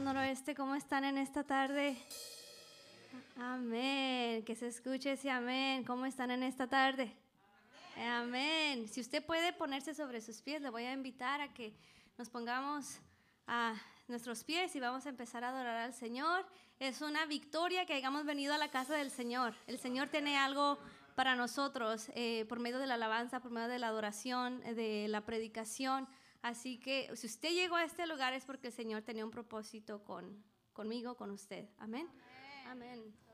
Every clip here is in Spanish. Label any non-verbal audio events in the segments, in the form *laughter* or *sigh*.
Noroeste, ¿cómo están en esta tarde? Amén. Que se escuche ese amén. ¿Cómo están en esta tarde? Amén. Si usted puede ponerse sobre sus pies, le voy a invitar a que nos pongamos a nuestros pies y vamos a empezar a adorar al Señor. Es una victoria que hayamos venido a la casa del Señor. El Señor tiene algo para nosotros eh, por medio de la alabanza, por medio de la adoración, de la predicación. Así que si usted llegó a este lugar es porque el Señor tenía un propósito con, conmigo, con usted. Amén. Amén. Señor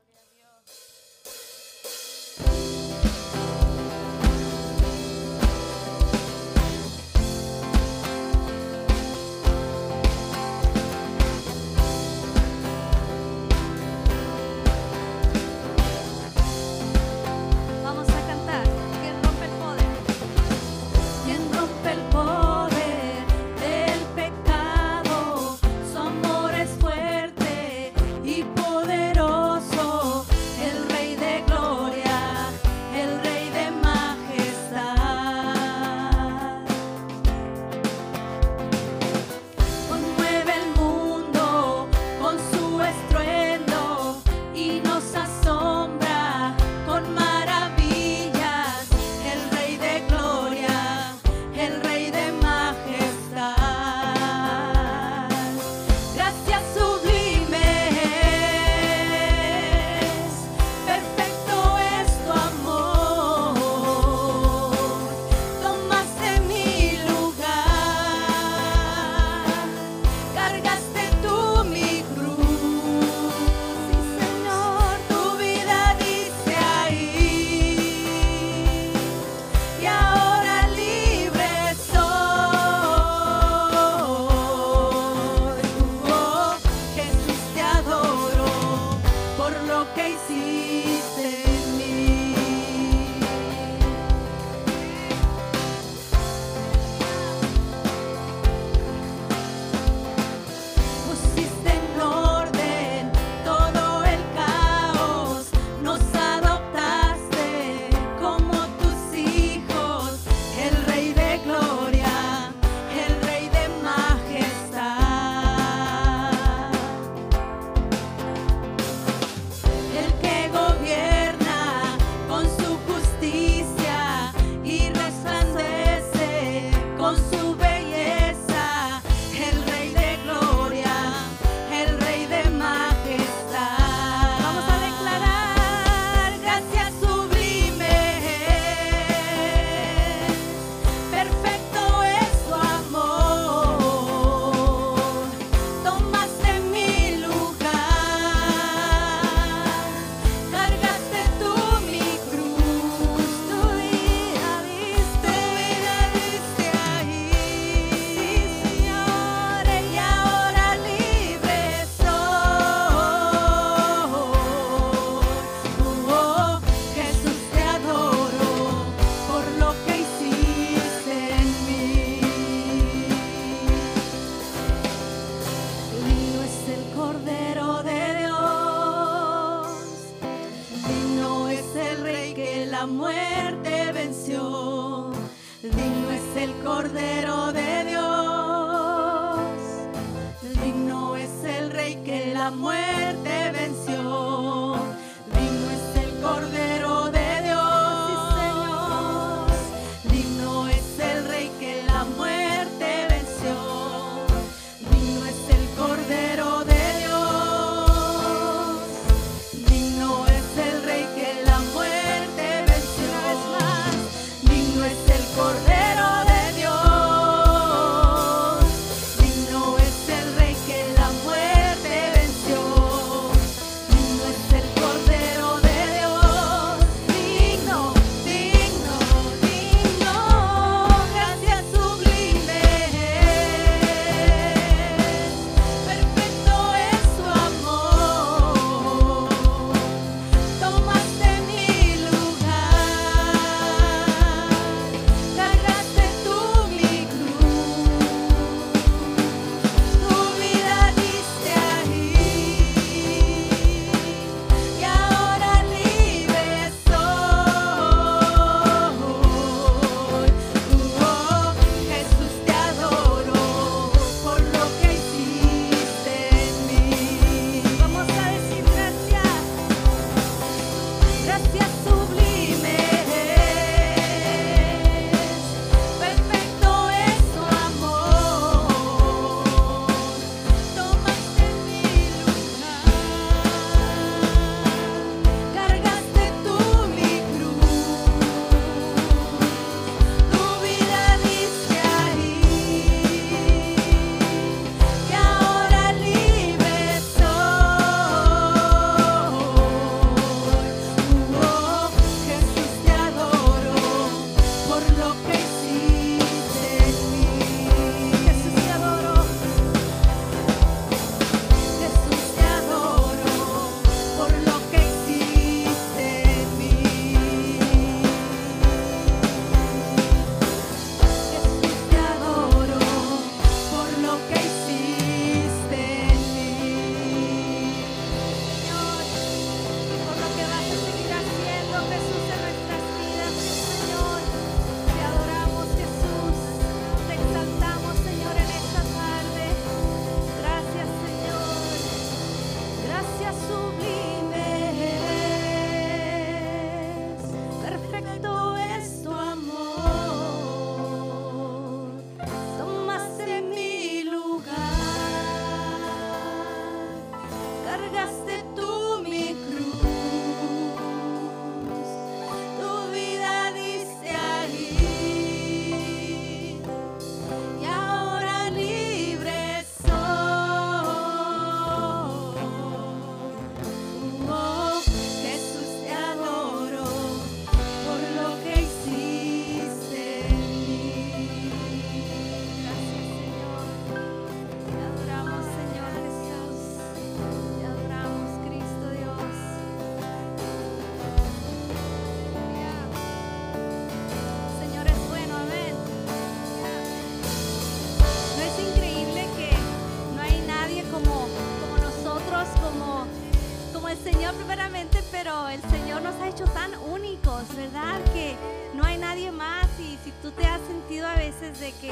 de que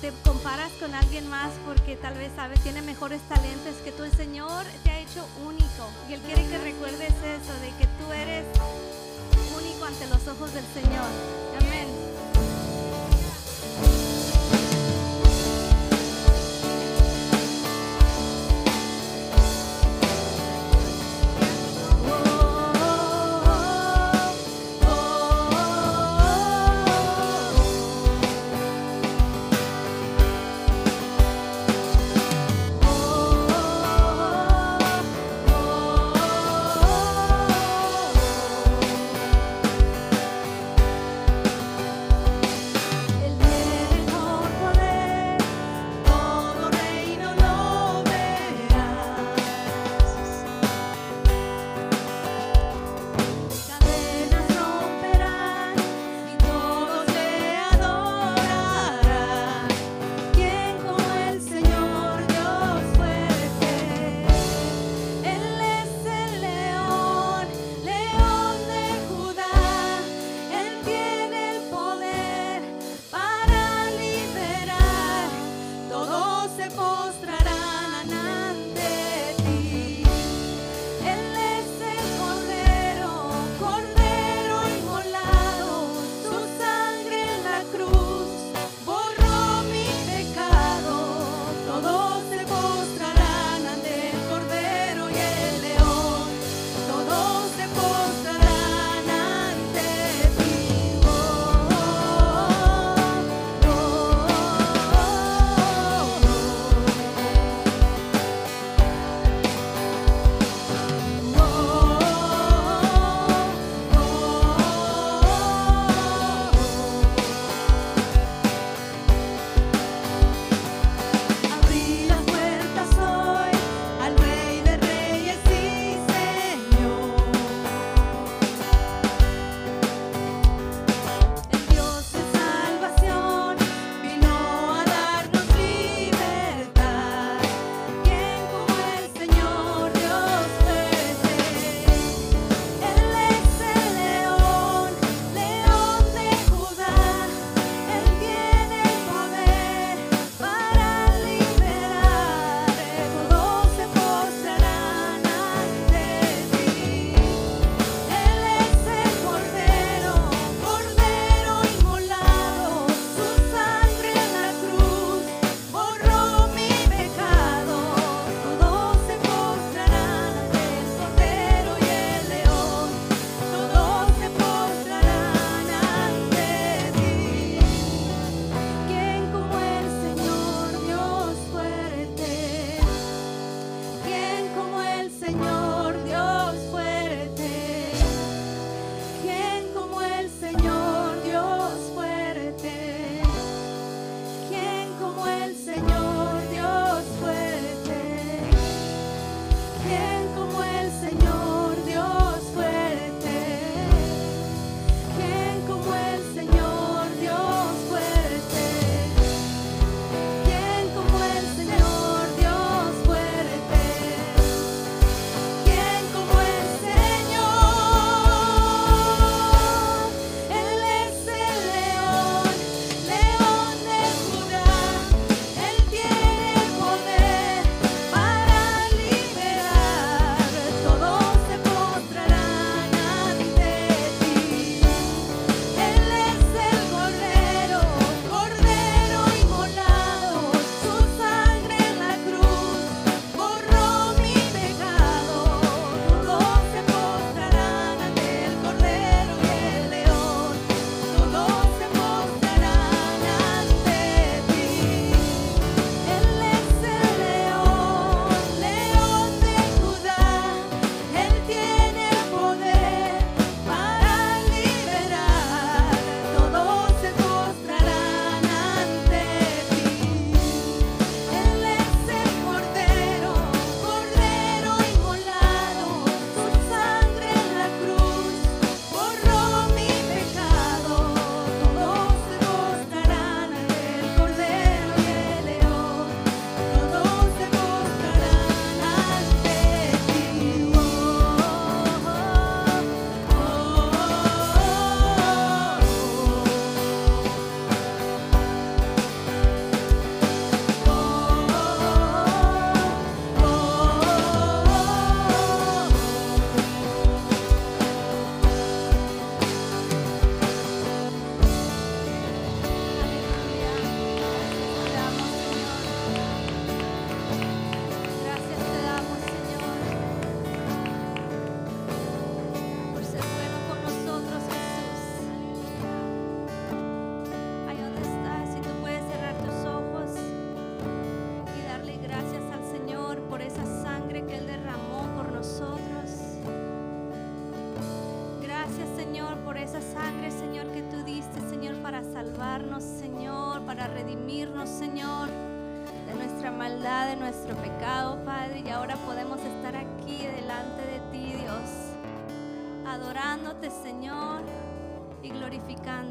te comparas con alguien más porque tal vez sabes tiene mejores talentos que tú, el Señor te ha hecho único y Él quiere que recuerdes eso, de que tú eres único ante los ojos del Señor.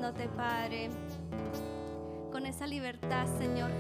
Glorificándote, Padre, con esa libertad, Señor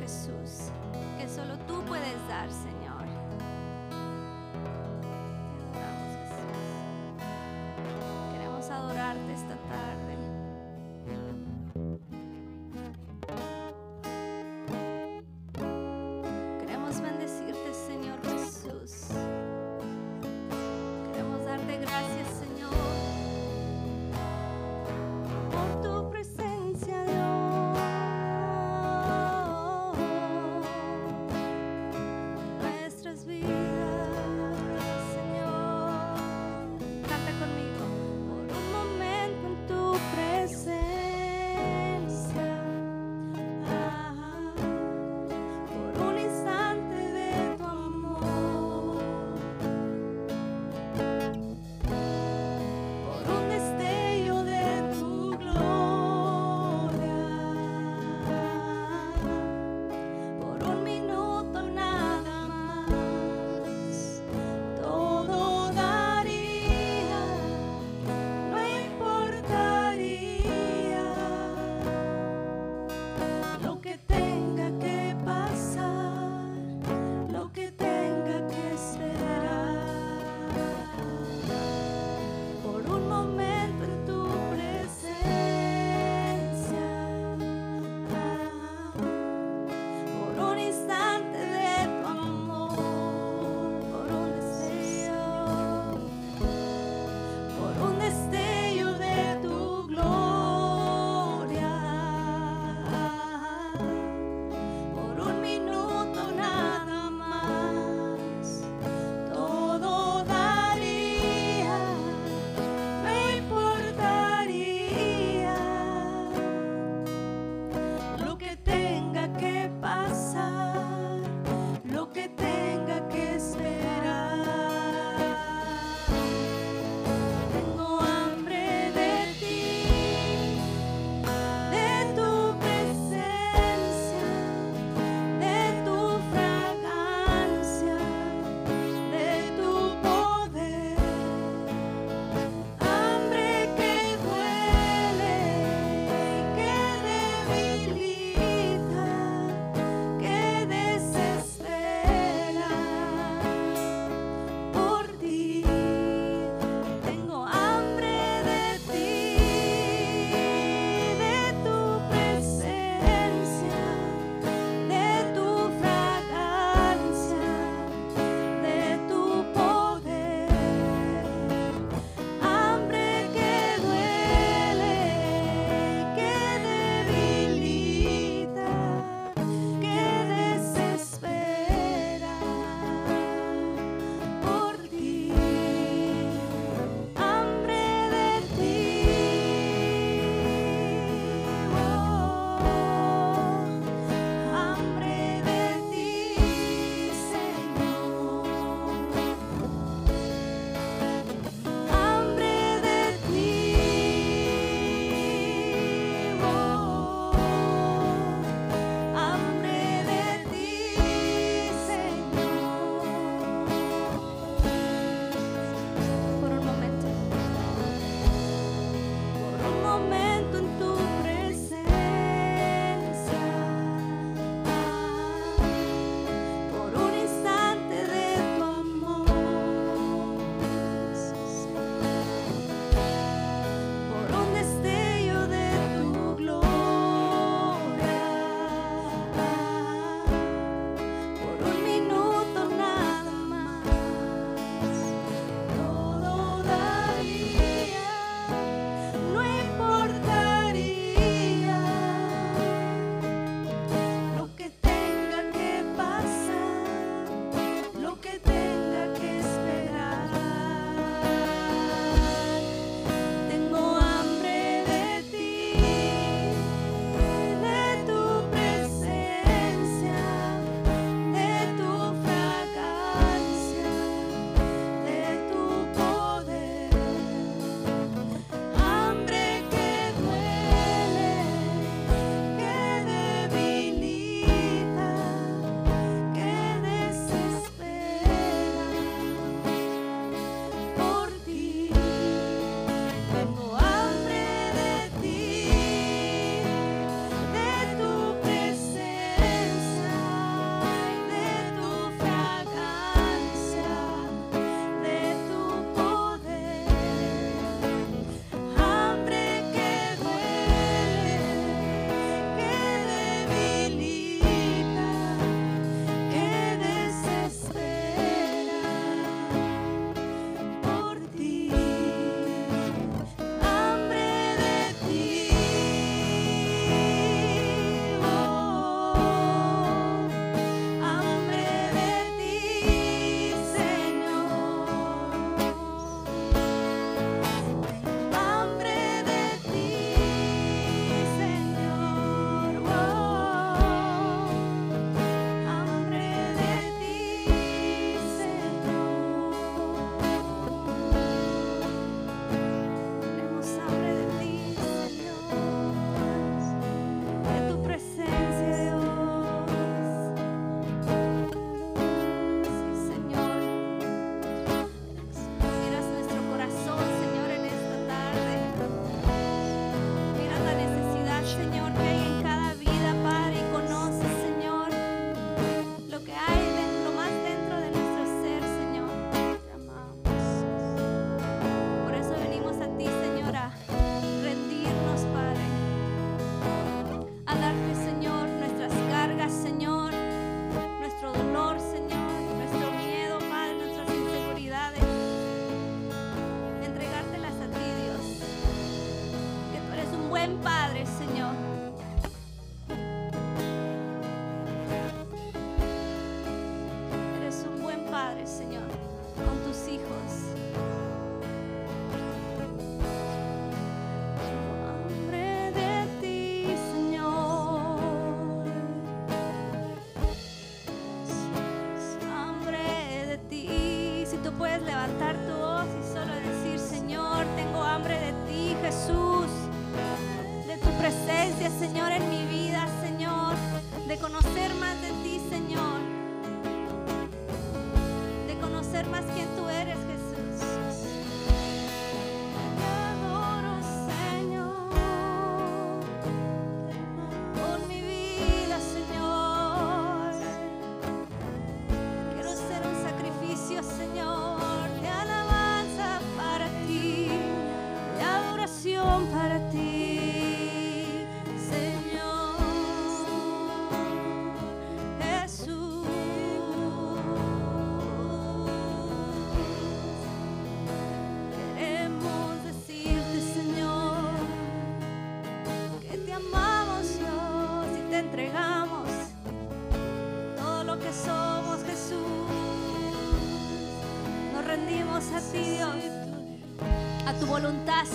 voluntad,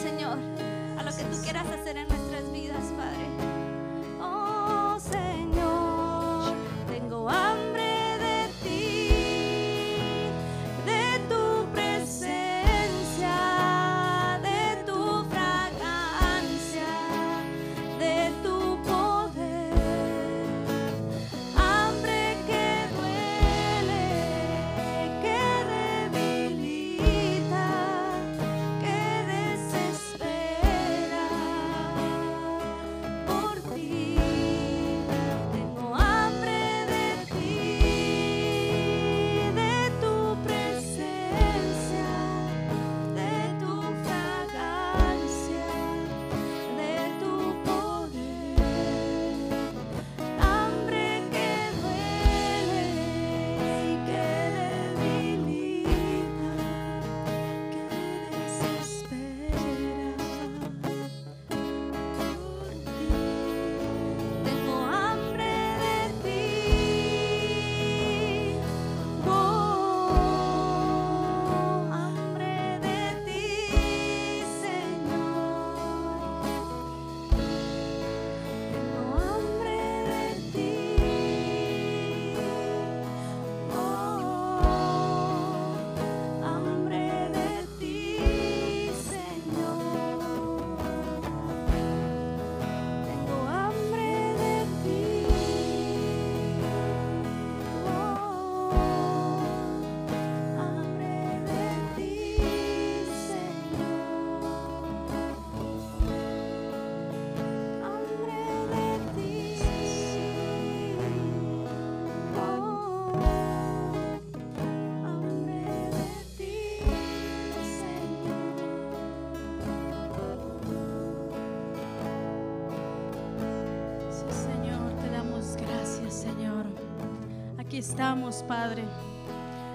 estamos, Padre,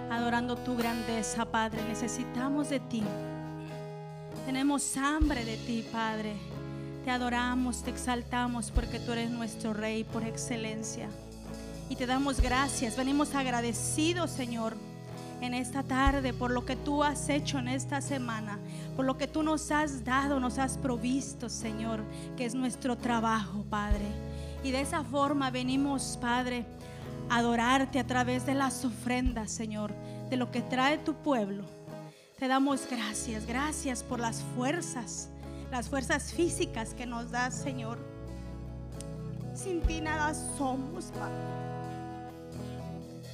adorando tu grandeza, Padre. Necesitamos de ti. Tenemos hambre de ti, Padre. Te adoramos, te exaltamos porque tú eres nuestro Rey por excelencia. Y te damos gracias. Venimos agradecidos, Señor, en esta tarde por lo que tú has hecho en esta semana, por lo que tú nos has dado, nos has provisto, Señor, que es nuestro trabajo, Padre. Y de esa forma venimos, Padre, adorarte a través de las ofrendas, Señor, de lo que trae tu pueblo. Te damos gracias, gracias por las fuerzas, las fuerzas físicas que nos das, Señor. Sin ti nada somos, Padre.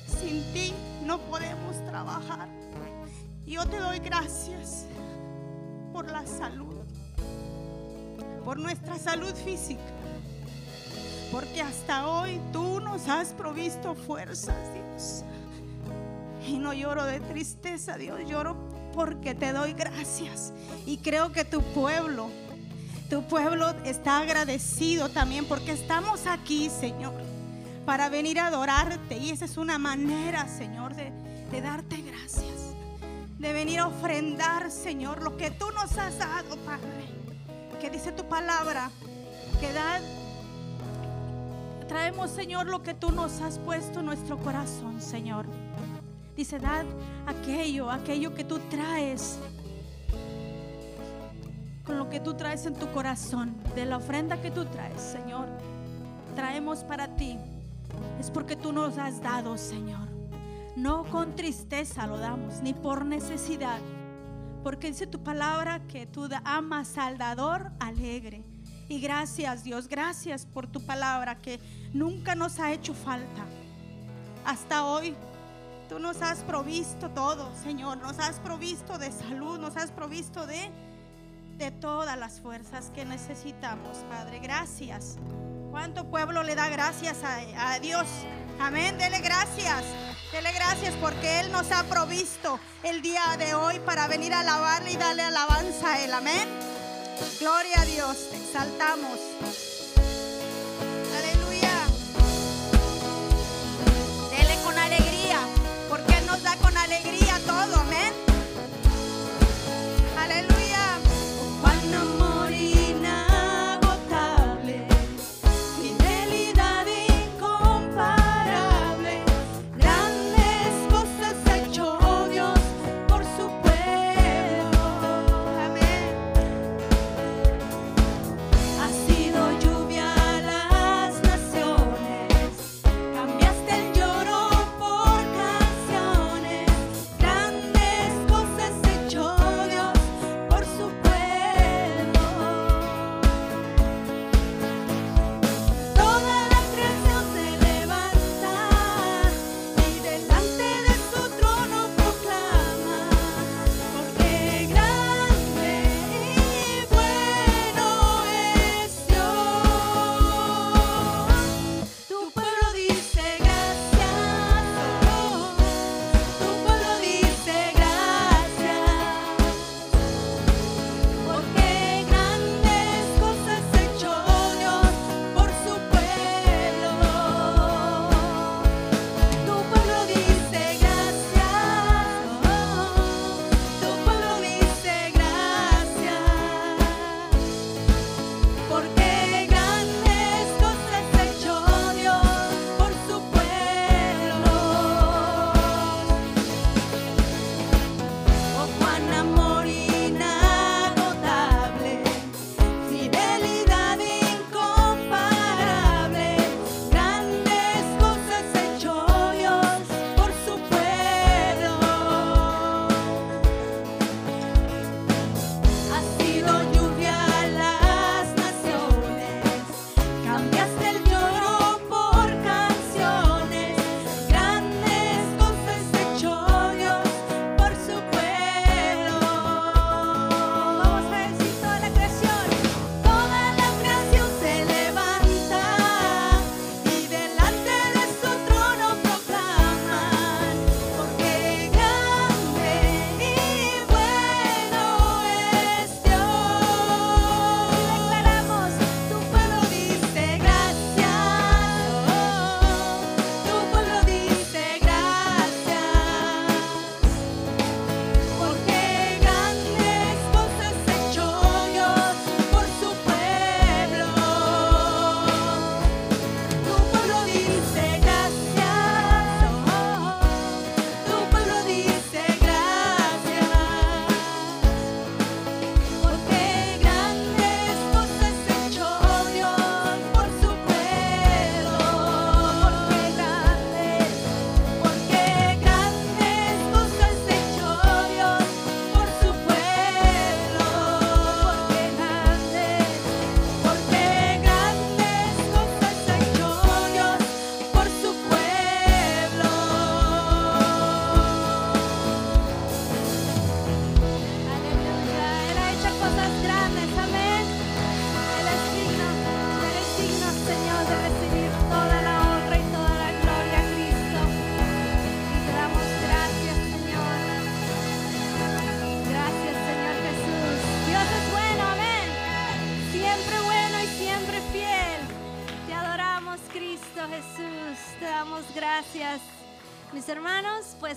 Sin ti no podemos trabajar. Yo te doy gracias por la salud, por nuestra salud física, porque hasta hoy tú nos has provisto fuerzas, Dios. Y no lloro de tristeza, Dios, lloro porque te doy gracias. Y creo que tu pueblo, tu pueblo está agradecido también porque estamos aquí, Señor, para venir a adorarte. Y esa es una manera, Señor, de, darte gracias. De venir a ofrendar, Señor, lo que tú nos has dado, Padre. Que dice tu palabra, que da, traemos, Señor, lo que tú nos has puesto en nuestro corazón, Señor. Dice, dad aquello, aquello que tú traes, con lo que tú traes en tu corazón, de la ofrenda que tú traes, Señor. Traemos para ti. Es porque tú nos has dado, Señor. No con tristeza lo damos, ni por necesidad. Porque dice tu palabra que tú amas al dador alegre. Y gracias Dios, gracias por tu palabra que nunca nos ha hecho falta. Hasta hoy tú nos has provisto todo, Señor. Nos has provisto de salud, nos has provisto de, de todas las fuerzas que necesitamos, Padre. Gracias. ¿Cuánto pueblo le da gracias a, a Dios? Amén, dele gracias. Dele gracias porque Él nos ha provisto el día de hoy para venir a alabarle y darle alabanza a Él. Amén. Gloria a Dios, te exaltamos.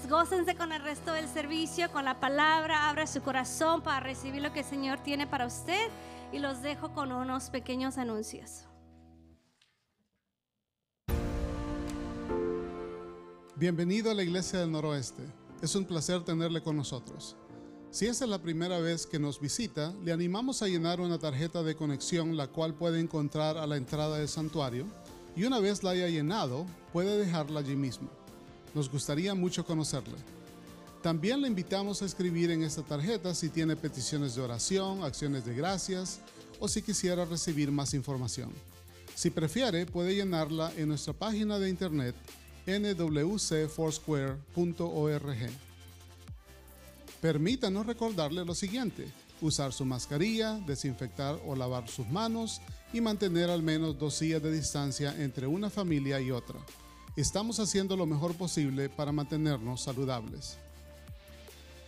Gócense con el resto del servicio, con la palabra, abra su corazón para recibir lo que el Señor tiene para usted y los dejo con unos pequeños anuncios. Bienvenido a la Iglesia del Noroeste. Es un placer tenerle con nosotros. Si esta es la primera vez que nos visita, le animamos a llenar una tarjeta de conexión la cual puede encontrar a la entrada del santuario y una vez la haya llenado, puede dejarla allí mismo. Nos gustaría mucho conocerle. También le invitamos a escribir en esta tarjeta si tiene peticiones de oración, acciones de gracias o si quisiera recibir más información. Si prefiere, puede llenarla en nuestra página de internet nwcfoursquare.org. Permítanos recordarle lo siguiente, usar su mascarilla, desinfectar o lavar sus manos y mantener al menos dos sillas de distancia entre una familia y otra. Estamos haciendo lo mejor posible para mantenernos saludables.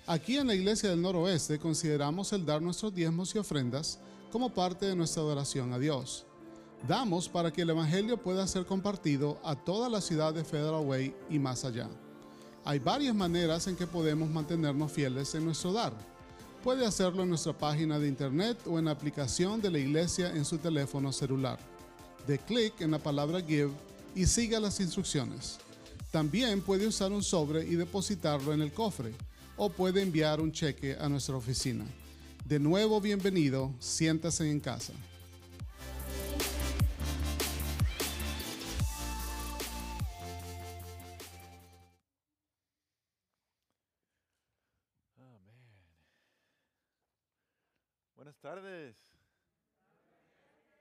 Aquí en la Iglesia del Noroeste consideramos el dar nuestros diezmos y ofrendas como parte de nuestra adoración a Dios. Damos para que el Evangelio pueda ser compartido a toda la ciudad de Federal Way y más allá. Hay varias maneras en que podemos mantenernos fieles en nuestro dar. Puede hacerlo en nuestra página de internet o en la aplicación de la iglesia en su teléfono celular. De clic en la palabra Give y siga las instrucciones. También puede usar un sobre y depositarlo en el cofre o puede enviar un cheque a nuestra oficina. De nuevo, bienvenido, siéntase en casa. Buenas tardes.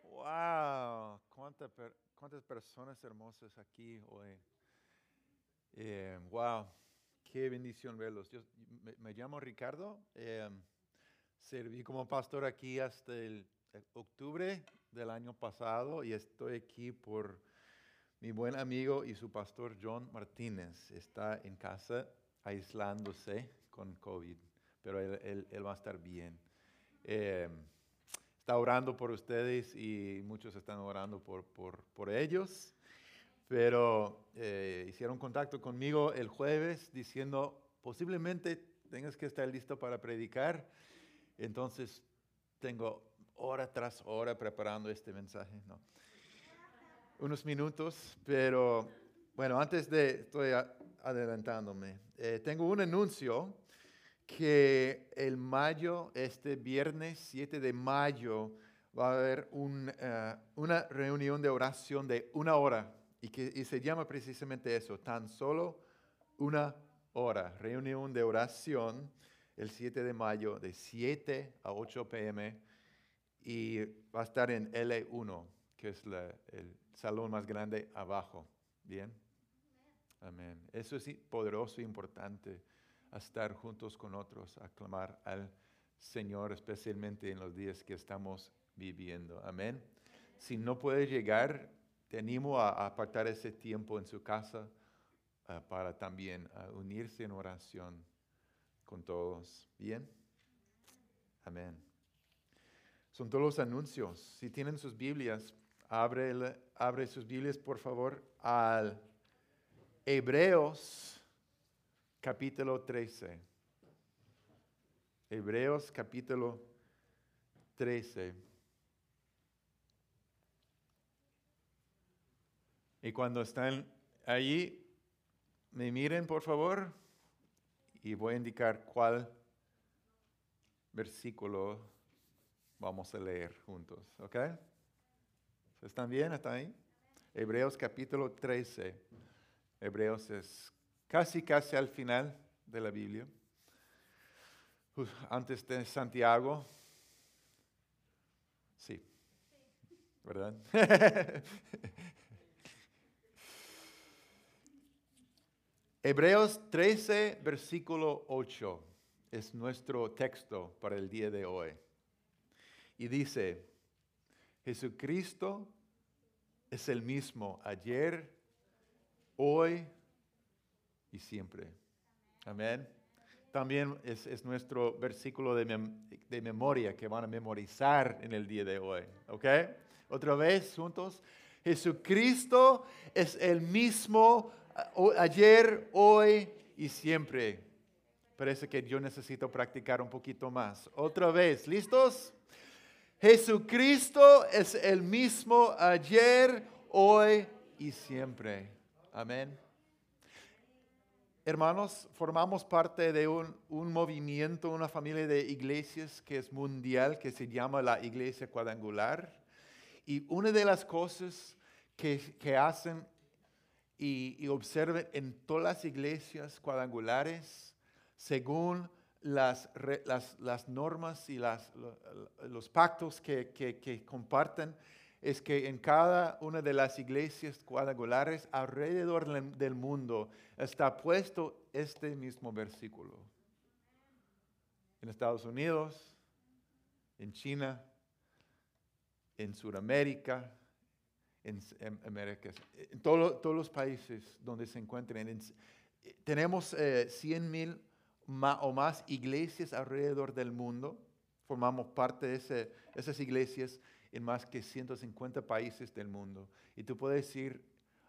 Wow, cuánta per- cuántas personas hermosas aquí hoy. Eh, wow, qué bendición verlos. Yo me, me llamo Ricardo. eh, serví como pastor aquí hasta el octubre del año pasado y estoy aquí por mi buen amigo y su pastor John Martínez. Está en casa aislándose con COVID, pero él- él- él va a estar bien eh, está orando por ustedes y muchos están orando por, por, por ellos. Pero eh, hicieron contacto conmigo el jueves diciendo, posiblemente tengas que estar listo para predicar. Entonces tengo hora tras hora preparando este mensaje. No. Unos minutos, pero bueno, antes de, estoy adelantándome, eh, tengo un anuncio que el mayo, este viernes 7 de mayo, va a haber eh, una reunión de oración de una hora y que se llama precisamente eso, tan solo una hora. Reunión de oración el 7 de mayo de 7 a 8 pm y va a estar en L1, que es el salón más grande abajo. ¿Bien? Amén. Eso es poderoso e importante a estar juntos con otros, a clamar al Señor, especialmente en los días que estamos viviendo. Amén. Si no puedes llegar, te animo a, apartar ese tiempo en su casa ah, para también ah, unirse en oración con todos. Bien. Amén. Son todos los anuncios. Si tienen sus Biblias, abre, abre sus Biblias, por favor, al Hebreos capítulo 13. Hebreos capítulo 13. Y cuando están allí, me miren por favor y voy a indicar cuál versículo vamos a leer juntos. ¿Ok? ¿Están bien? ¿Están ahí? Hebreos capítulo 13. Hebreos es casi, casi al final de la Biblia. Antes de Santiago. Sí. ¿Verdad? *laughs* Hebreos 13, versículo 8 es nuestro texto para el día de hoy. Y dice, Jesucristo es el mismo ayer, hoy y siempre. Amén. También es, es nuestro versículo de, de memoria que van a memorizar en el día de hoy. ¿Ok? Otra vez juntos. Jesucristo es el mismo o- ayer, hoy y siempre. Parece que yo necesito practicar un poquito más. Otra vez, ¿listos? Jesucristo es el mismo ayer, hoy y siempre. Amén. Hermanos, formamos parte de un, un movimiento, una familia de iglesias que es mundial, que se llama la Iglesia Cuadrangular. Y una de las cosas que, que hacen y, y observen en todas las iglesias cuadrangulares, según las, las, las normas y las, lo- los pactos que, que comparten, es que en cada una de las iglesias cuadrangulares alrededor del- mundo está puesto este mismo versículo. En Estados Unidos, en China, en Sudamérica, en, América, en todo- todos los países donde se encuentren. Eh, tenemos 100 mil o más iglesias alrededor del mundo. Formamos parte de esas iglesias en más que 150 países del mundo. Y tú puedes ir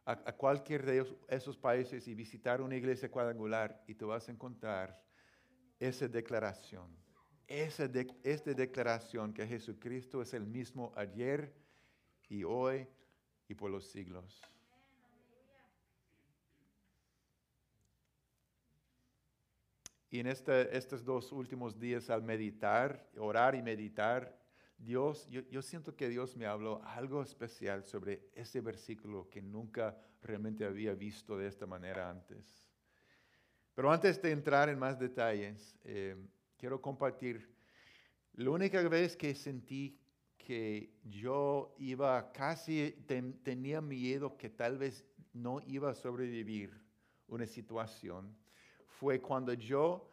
a, cualquier de esos, países y visitar una iglesia cuadrangular y tú vas a encontrar esa declaración. Esa de- esta declaración que Jesucristo es el mismo ayer y hoy y por los siglos. Y en este- estos dos últimos días al meditar, orar y meditar, Dios, yo, yo siento que Dios me habló algo especial sobre ese versículo que nunca realmente había visto de esta manera antes. Pero antes de entrar en más detalles, eh, quiero compartir la única vez que sentí que yo iba casi, ten- tenía miedo que tal vez no iba a sobrevivir una situación, fue cuando yo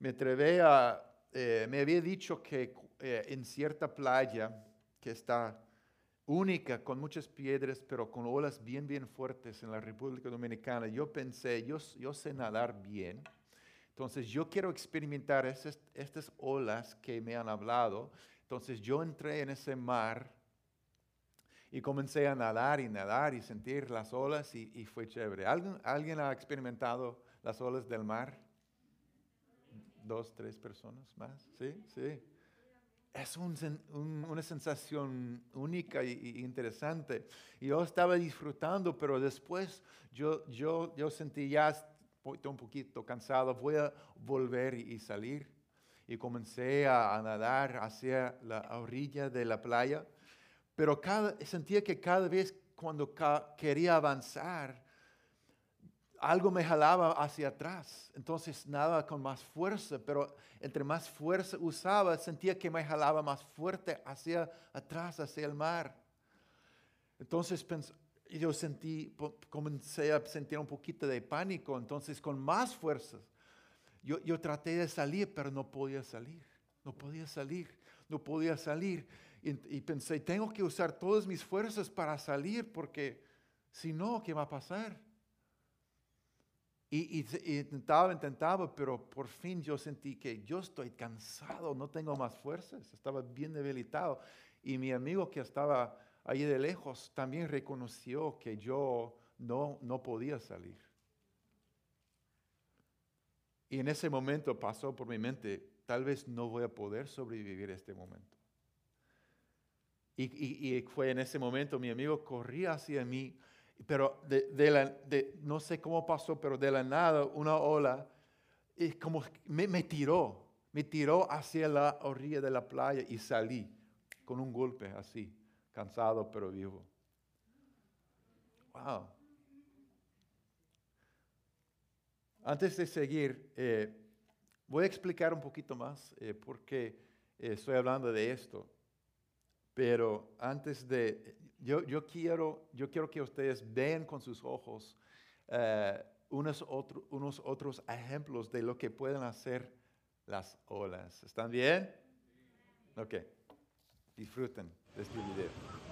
me atreví a, eh, me había dicho que eh, en cierta playa que está única, con muchas piedras, pero con olas bien, bien fuertes en la República Dominicana, yo pensé, yo, sé nadar bien, entonces yo quiero experimentar esas- estas olas que me han hablado, entonces yo entré en ese mar y comencé a nadar y nadar y sentir las olas y, y fue chévere. ¿Alguien, ¿Alguien ha experimentado las olas del mar? Dos, tres personas más, ¿sí? Sí. Es un una sensación única y interesante. Yo estaba disfrutando, pero después yo, yo, yo sentí ya estoy un poquito cansado, voy a volver y, salir. Y comencé a, nadar hacia la orilla de la playa, pero cada, sentía que cada vez cuando quería avanzar, algo me jalaba hacia atrás. Entonces nada con más fuerza, pero entre más fuerza usaba, sentía que me jalaba más fuerte hacia atrás, hacia el mar. Entonces yo sentí, comencé a sentir un poquito de pánico, entonces con más fuerza. Yo, yo traté de salir, pero no podía salir, no podía salir, no podía salir. Y, y pensé, tengo que usar todas mis fuerzas para salir, porque si no, ¿qué va a pasar? Y, y y intentaba, intentaba, pero por fin yo sentí que yo estoy cansado, no tengo más fuerzas, estaba bien debilitado. Y mi amigo que estaba ahí de lejos también reconoció que yo no, no podía salir. Y en ese momento pasó por mi mente, tal vez no voy a poder sobrevivir este momento. Y, y- y fue en ese momento mi amigo corría hacia mí, pero de, de la, no sé cómo pasó, pero de la nada una ola y como me, me tiró, me tiró hacia la orilla de la playa y salí con un golpe así, cansado pero vivo. Wow. Antes de seguir, eh, voy a explicar un poquito más eh, por qué eh, estoy hablando de esto. Pero antes de, yo, yo, quiero, yo quiero que ustedes vean con sus ojos eh, unos, unos otros ejemplos de lo que pueden hacer las olas. ¿Están bien? Ok. Disfruten de este video.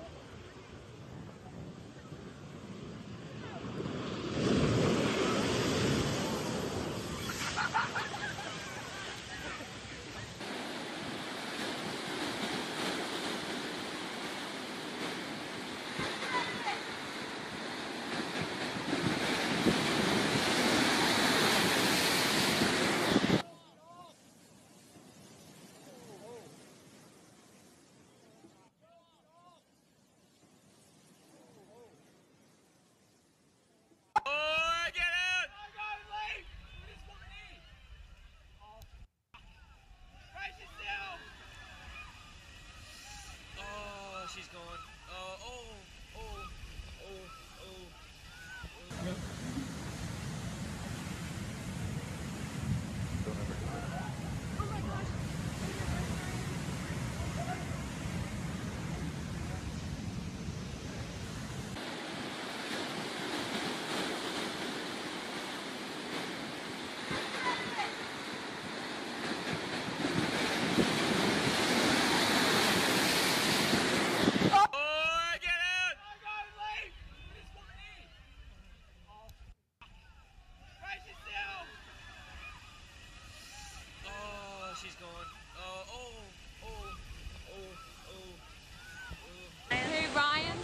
Hey, Ryan.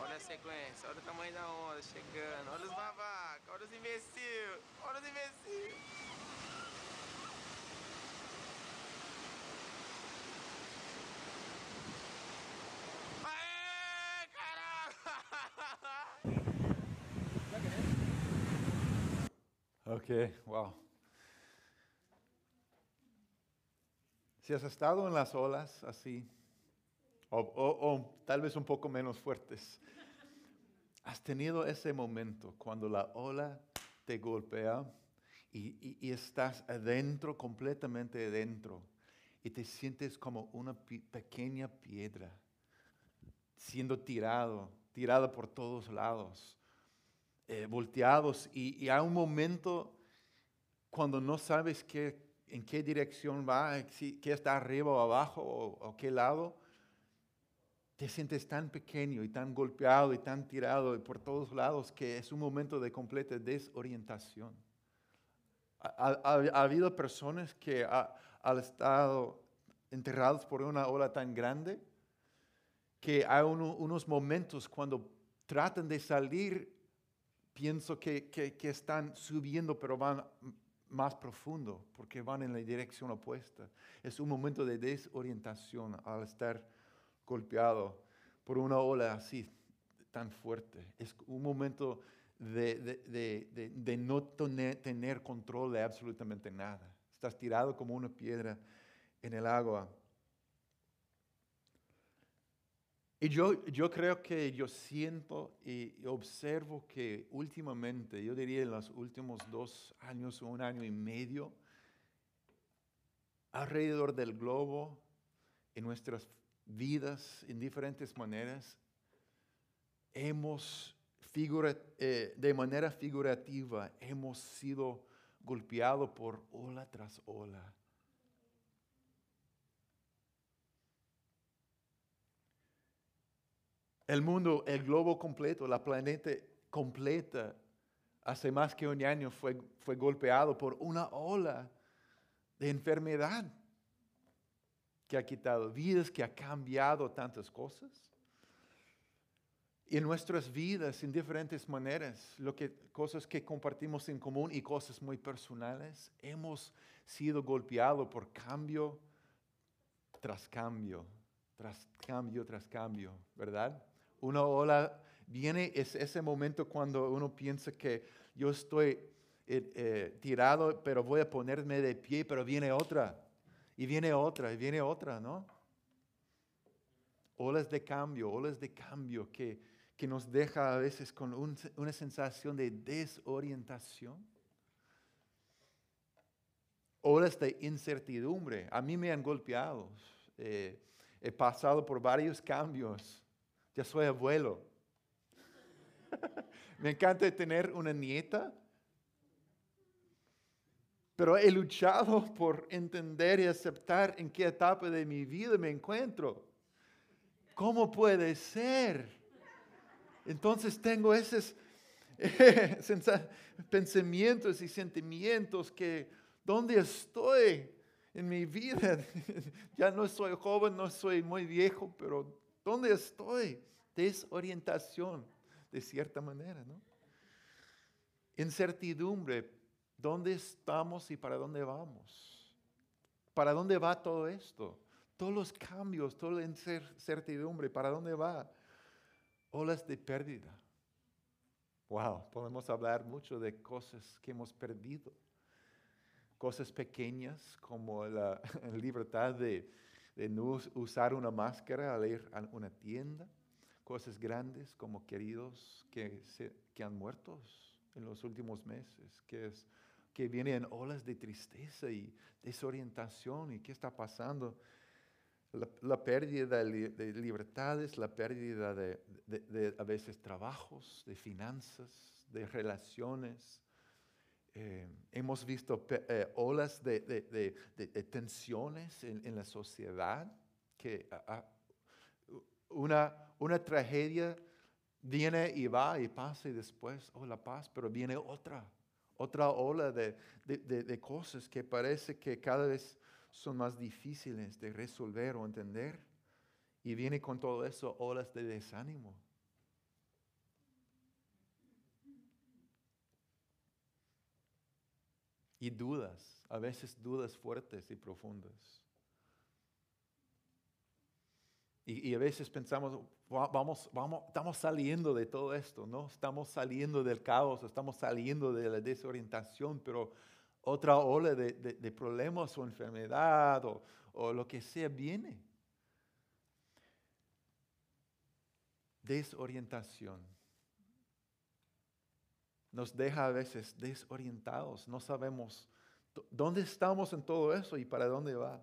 Olha a sequência, olha o tamanho da onda chegando, olha os babacas, olha os imbecil, olha os imbecil. Aê, caralho! *laughs* Ok, wow. Si has estado en las olas así, o, tal vez un poco menos fuertes, has tenido ese momento cuando la ola te golpea y, estás adentro, completamente adentro, y te sientes como una pequeña piedra, siendo tirado, tirado por todos lados eh, volteados y, y hay un momento cuando no sabes qué, en qué dirección va, si, qué está arriba o abajo o, o qué lado, te sientes tan pequeño y tan golpeado y tan tirado por todos lados que es un momento de completa desorientación. Ha, ha- ha- ha habido personas que ha- han estado enterrados por una ola tan grande que hay uno- unos momentos cuando tratan de salir pienso que, que- que están subiendo, pero van más profundo, porque van en la dirección opuesta. Es un momento de desorientación al estar golpeado por una ola así tan fuerte. Es un momento de, de- de- de- no tener, tener control de absolutamente nada. Estás tirado como una piedra en el agua. Y yo, yo creo que yo siento y observo que últimamente, yo diría en los últimos dos años o un año y medio, alrededor del globo, en nuestras vidas, en diferentes maneras, hemos, figura- eh, de manera figurativa, hemos sido golpeados por ola tras ola. El mundo, el globo completo, la planeta completa, hace más que un año fue, fue golpeado por una ola de enfermedad que ha quitado vidas, que ha cambiado tantas cosas. Y en nuestras vidas, en diferentes maneras, lo que, cosas que compartimos en común y cosas muy personales, hemos sido golpeados por cambio tras cambio, tras cambio, tras cambio, ¿verdad? Una ola viene, es ese momento cuando uno piensa que yo estoy eh, eh, tirado, pero voy a ponerme de pie, pero viene otra, y viene otra, y viene otra, ¿no? Olas de cambio, olas de cambio que, que nos deja a veces con un- una sensación de desorientación. Olas de incertidumbre. A mí me han golpeado. eh, he pasado por varios cambios. Ya soy abuelo. *laughs* me encanta tener una nieta. Pero he luchado por entender y aceptar en qué etapa de mi vida me encuentro. ¿Cómo puede ser? Entonces tengo esos *laughs* pensamientos y sentimientos que, ¿dónde estoy en mi vida? *laughs* ya no soy joven, no soy muy viejo, pero ¿dónde estoy? Desorientación, de cierta manera, ¿no? Incertidumbre, ¿dónde estamos y para dónde vamos? ¿Para dónde va todo esto? Todos los cambios, toda la incertidumbre, ¿para dónde va? Olas de pérdida. Wow, podemos hablar mucho de cosas que hemos perdido. Cosas pequeñas como la *laughs* libertad de, de no us- usar una máscara al ir a una tienda. Cosas grandes como queridos que, se- que han muerto en los últimos meses, que, es, que vienen olas de tristeza y desorientación y qué está pasando la, la pérdida de, li- de libertades, la pérdida de- de, a veces trabajos, de finanzas, de relaciones. Eh, hemos visto eh, olas de, tensiones en, la sociedad, que ah, ah, una, una tragedia viene y va y pasa y después, oh, la paz, pero viene otra, otra ola de cosas que parece que cada vez son más difíciles de resolver o entender. Y viene con todo eso olas de desánimo. Y dudas, a veces dudas fuertes y profundas. Y, a veces pensamos, "Va- vamos, vamos, estamos saliendo de todo esto, ¿no? Estamos saliendo del caos, estamos saliendo de la desorientación, pero otra ola de, de- de problemas o enfermedad o, o lo que sea viene. Desorientación. Nos deja a veces desorientados, no sabemos dó- dónde estamos en todo eso y para dónde va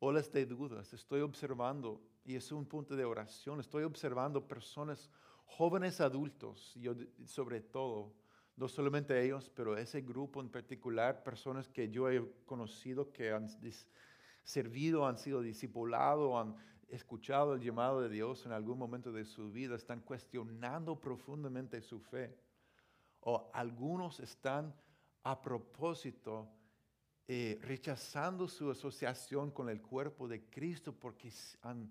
olas de dudas. Estoy observando, y es un punto de oración, estoy observando personas, jóvenes adultos, yo sobre todo, no solamente ellos, pero ese grupo en particular, personas que yo he conocido que han servido, han sido discipulados, han escuchado el llamado de Dios en algún momento de su vida, están cuestionando profundamente su fe. O algunos están a propósito eh, rechazando su asociación con el cuerpo de Cristo porque han,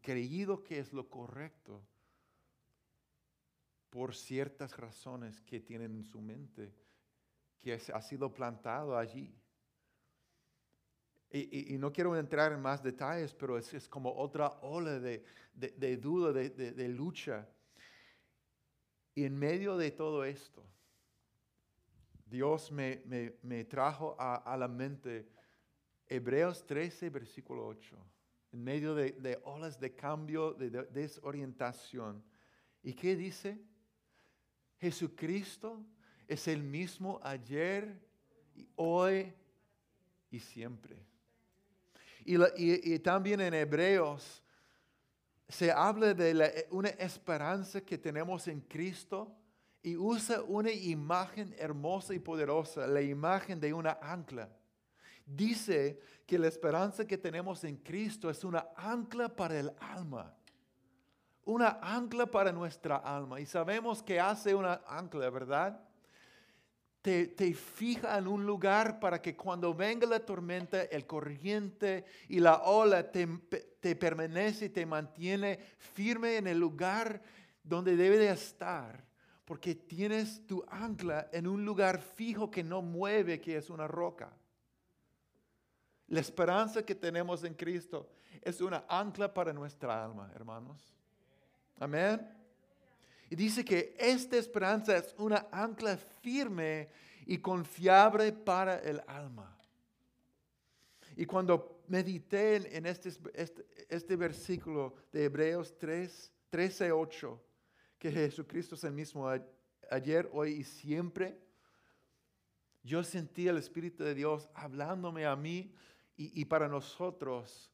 creído que es lo correcto por ciertas razones que tienen en su mente, que ha sido plantado allí. Y, no quiero entrar en más detalles, pero es, como otra ola de, de- duda, de, de- lucha. Y en medio de todo esto, Dios me, me- me trajo a, a la mente Hebreos 13, versículo 8, en medio de, olas de cambio, de, de desorientación. ¿Y qué dice? Jesucristo es el mismo ayer, hoy y siempre. Y, también en Hebreos se habla de la- una esperanza que tenemos en Cristo y usa una imagen hermosa y poderosa, la imagen de una ancla. Dice que la esperanza que tenemos en Cristo es una ancla para el alma. Una ancla para nuestra alma. Y sabemos que hace una ancla, ¿verdad? Te, fija en un lugar para que cuando venga la tormenta, el corriente y la ola te, te permanece y te mantiene firme en el lugar donde debe de estar. Porque tienes tu ancla en un lugar fijo que no mueve, que es una roca. La esperanza que tenemos en Cristo es una ancla para nuestra alma, hermanos. Amén. Y dice que esta esperanza es una ancla firme y confiable para el alma. Y cuando medité en, este, este, este versículo de Hebreos 3, 13, 8, que Jesucristo es el mismo ayer, hoy y siempre, yo sentí el Espíritu de Dios hablándome a mí y, y para nosotros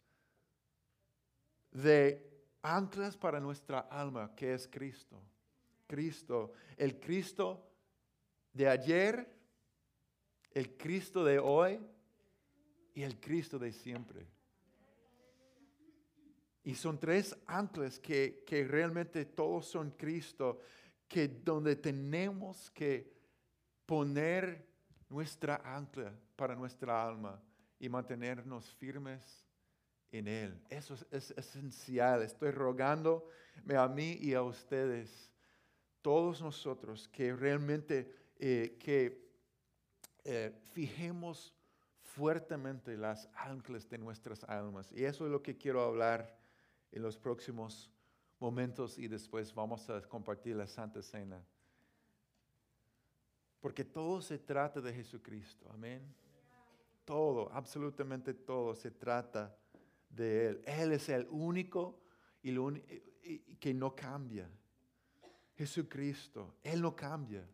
de anclas para nuestra alma, que es Cristo. Cristo, el Cristo de ayer, el Cristo de hoy y el Cristo de siempre. Y son tres anclas que, que realmente todos son Cristo, que donde tenemos que poner nuestra ancla para nuestra alma y mantenernos firmes en Él. Eso es, es esencial. Estoy rogándome a mí y a ustedes, todos nosotros, que realmente eh, que eh, fijemos fuertemente las anclas de nuestras almas. Y eso es lo que quiero hablar en los próximos momentos y después vamos a compartir la Santa Cena. Porque todo se trata de Jesucristo, amén. Todo, absolutamente todo se trata de Él. Él es el único y que no cambia. Jesucristo, Él no cambia.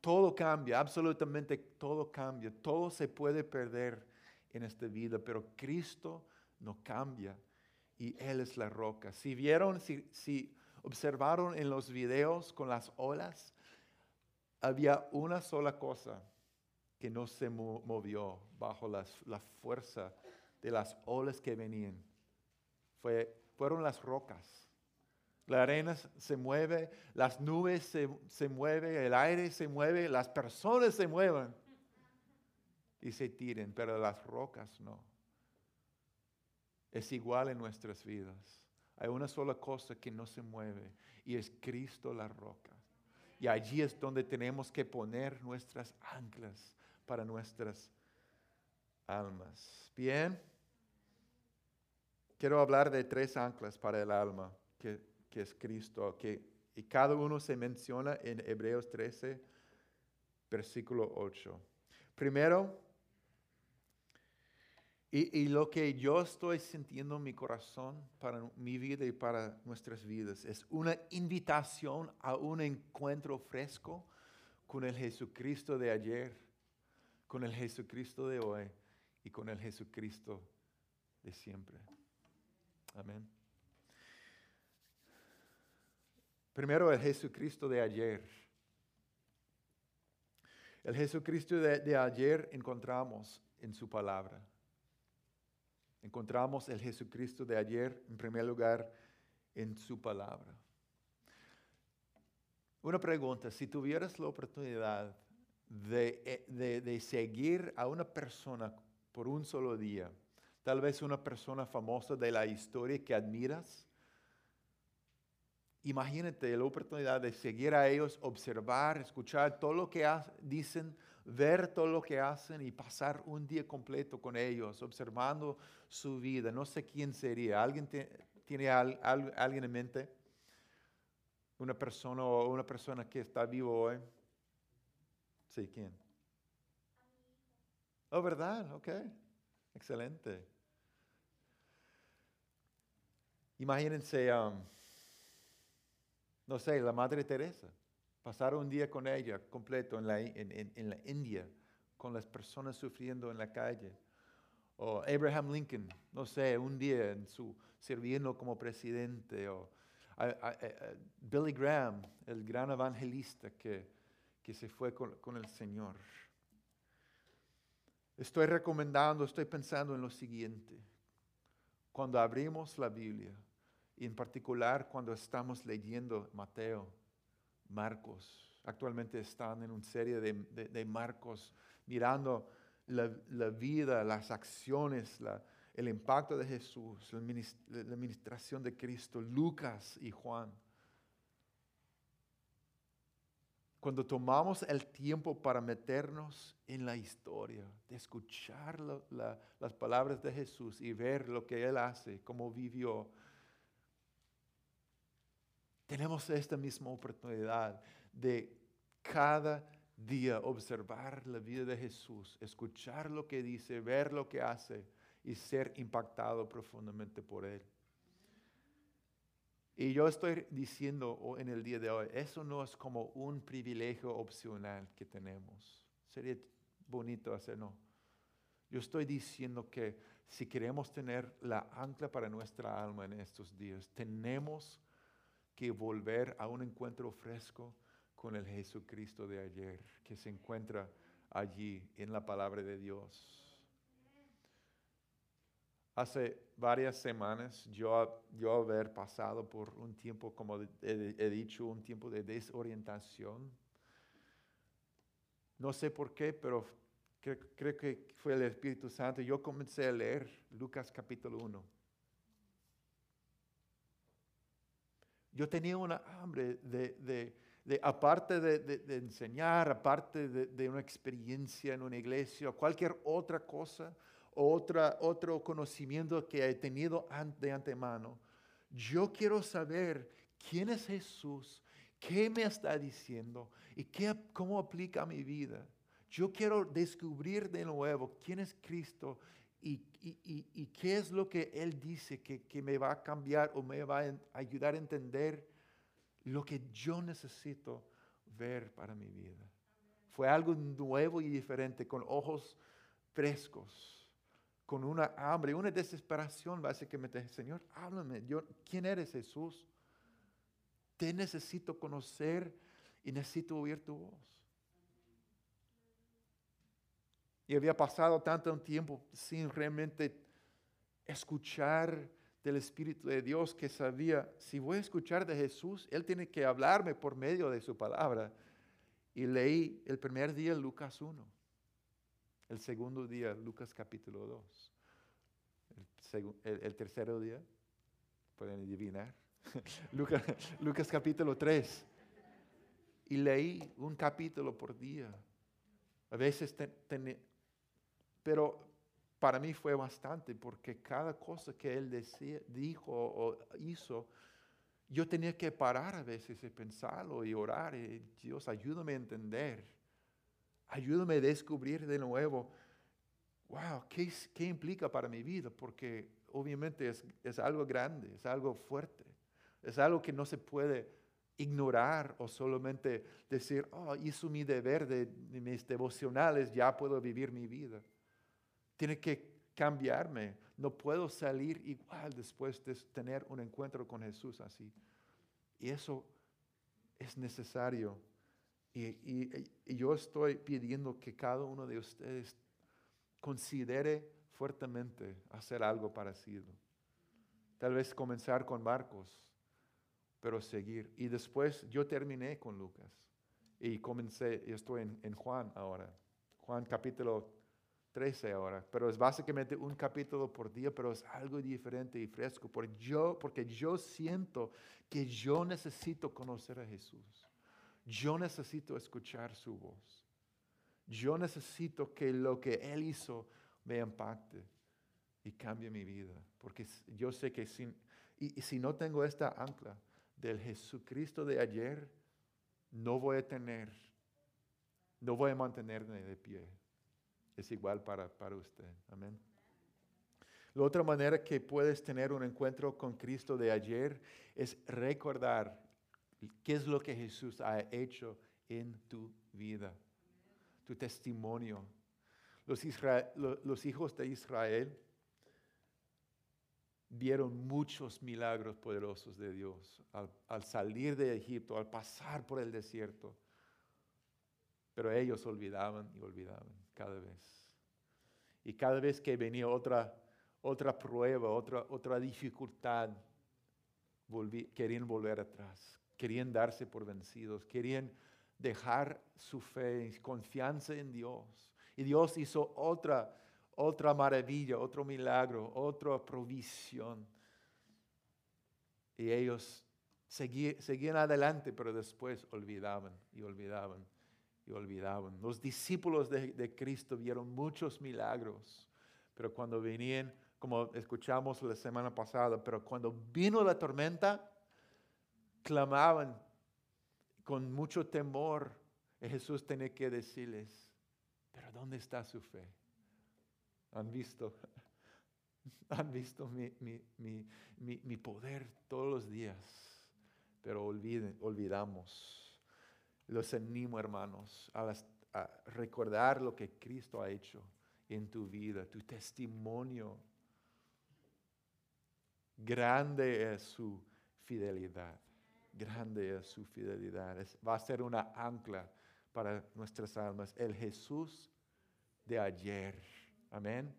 Todo cambia, absolutamente todo cambia. Todo se puede perder en esta vida, pero Cristo no cambia y Él es la roca. Si vieron, si, observaron en los videos con las olas, había una sola cosa que no se mo- movió bajo las- la fuerza de las olas que venían. Fue, fueron las rocas. La arena se mueve, las nubes se, se mueven, el aire se mueve, las personas se mueven. y se tiren, pero las rocas no. Es igual en nuestras vidas. Hay una sola cosa que no se mueve y es Cristo la roca. Y allí es donde tenemos que poner nuestras anclas para nuestras almas. Bien. Quiero hablar de tres anclas para el alma, que, que es Cristo, que, y cada uno se menciona en Hebreos 13, versículo 8. Primero, y, y, lo que yo estoy sintiendo en mi corazón para mi vida y para nuestras vidas es una invitación a un encuentro fresco con el Jesucristo de ayer, con el Jesucristo de hoy y con el Jesucristo de siempre. Amén. Primero el Jesucristo de ayer. El Jesucristo de, ayer encontramos en su palabra. Encontramos el Jesucristo de ayer, en primer lugar, en su palabra. Una pregunta, si tuvieras la oportunidad de, de, de seguir a una persona por un solo día, tal vez una persona famosa de la historia que admiras, imagínate la oportunidad de seguir a ellos, observar, escuchar todo lo que dicen, ver todo lo que hacen y pasar un día completo con ellos, observando su vida. No sé quién sería. ¿Alguien tiene alguien en mente? ¿Una persona o una persona que está vivo hoy? Sí, ¿quién? Oh, ¿verdad? Ok. Excelente. Imagínense, um, no sé, la Madre Teresa. Pasar un día con ella completo en la, en, India, con las personas sufriendo en la calle. O Abraham Lincoln, no sé, un día en su, sirviendo como presidente. O Billy Graham, el gran evangelista que, que se fue con, con el Señor. Estoy recomendando, estoy pensando en lo siguiente. Cuando abrimos la Biblia, y en particular cuando estamos leyendo Mateo, Marcos, actualmente están en una serie de, de, de Marcos, mirando la, la, vida, las acciones, la, el impacto de Jesús, la administración de Cristo, Lucas y Juan. Cuando tomamos el tiempo para meternos en la historia, de escuchar la, la, las palabras de Jesús y ver lo que Él hace, cómo vivió, tenemos esta misma oportunidad de cada día observar la vida de Jesús, escuchar lo que dice, ver lo que hace y ser impactado profundamente por Él. Y yo estoy diciendo en el día de hoy, eso no es como un privilegio opcional que tenemos. Sería bonito hacerlo. Yo estoy diciendo que si queremos tener la ancla para nuestra alma en estos días, tenemos que volver a un encuentro fresco con el Jesucristo de ayer, que se encuentra allí en la palabra de Dios. Hace varias semanas yo, yo haber pasado por un tiempo, como he, dicho, un tiempo de desorientación. No sé por qué, pero creo, creo que fue el Espíritu Santo. Yo comencé a leer Lucas capítulo 1. Yo tenía una hambre de, de, de aparte de, enseñar, aparte de, una experiencia en una iglesia, cualquier otra cosa, otra, otro conocimiento que he tenido de antemano, yo quiero saber quién es Jesús, qué me está diciendo y qué, cómo aplica a mi vida. Yo quiero descubrir de nuevo quién es Cristo y, y, y, qué es lo que Él dice que, que, me va a cambiar o me va a ayudar a entender lo que yo necesito ver para mi vida. Fue algo nuevo y diferente, con ojos frescos con una hambre, una desesperación básicamente, Señor, háblame, yo, ¿quién eres Jesús? Te necesito conocer y necesito oír tu voz. Y había pasado tanto tiempo sin realmente escuchar del Espíritu de Dios que sabía, si voy a escuchar de Jesús, Él tiene que hablarme por medio de su palabra. Y leí el primer día Lucas 1 El segundo día, Lucas capítulo 2. El, el- el tercero día, pueden adivinar. *laughs* Lucas, Lucas capítulo 3. Y leí un capítulo por día. A veces, pero para mí fue bastante porque cada cosa que él decía, dijo o hizo, yo tenía que parar a veces y pensarlo y orar. Dios, ayúdame a entender. Ayúdame a descubrir de nuevo, wow, ¿qué, qué implica para mi vida? Porque obviamente es, es algo grande, es algo fuerte, es algo que no se puede ignorar o solamente decir, oh, hizo mi deber de, de mis devocionales, ya puedo vivir mi vida. Tiene que cambiarme. No puedo salir igual después de tener un encuentro con Jesús así. Y eso es necesario. Y, y- y yo estoy pidiendo que cada uno de ustedes considere fuertemente hacer algo parecido. Tal vez comenzar con Marcos, pero seguir. Y después yo terminé con Lucas y comencé, yo estoy en, en Juan ahora. Juan capítulo 13 ahora, pero es básicamente un capítulo por día, pero es algo diferente y fresco, porque yo, porque yo siento que yo necesito conocer a Jesús. Yo necesito escuchar su voz. Yo necesito que lo que Él hizo me impacte y cambie mi vida, porque yo sé que sin, y, y si no tengo esta ancla del Jesucristo de ayer, no voy a tener, no voy a mantenerme de pie. Es igual para, para usted. Amén. La otra manera que puedes tener un encuentro con Cristo de ayer es recordar qué es lo que Jesús ha hecho en tu vida, tu testimonio. Los, hijos de Israel vieron muchos milagros poderosos de Dios al, al salir de Egipto, al pasar por el desierto. Pero ellos olvidaban y olvidaban cada vez. Y cada vez que venía otra, otra prueba, otra, otra dificultad, volví- querían volver atrás, querían darse por vencidos, querían dejar su fe confianza en Dios. Y Dios hizo otra, otra maravilla, otro milagro, otra provisión. Y ellos seguían adelante, pero después olvidaban y olvidaban y olvidaban. Los discípulos de, de Cristo vieron muchos milagros, pero cuando venían, como escuchamos la semana pasada, pero cuando vino la tormenta, clamaban con mucho temor. Y Jesús tenía que decirles, pero ¿dónde está su fe? ¿Han visto? *laughs* Han visto mi, mi- mi- mi- poder todos los días, pero olvidamos. Los animo, hermanos, a, recordar lo que Cristo ha hecho en tu vida, tu testimonio. Grande es su fidelidad, grande es su fidelidad. Va a ser una ancla para nuestras almas. El Jesús de ayer. Amén.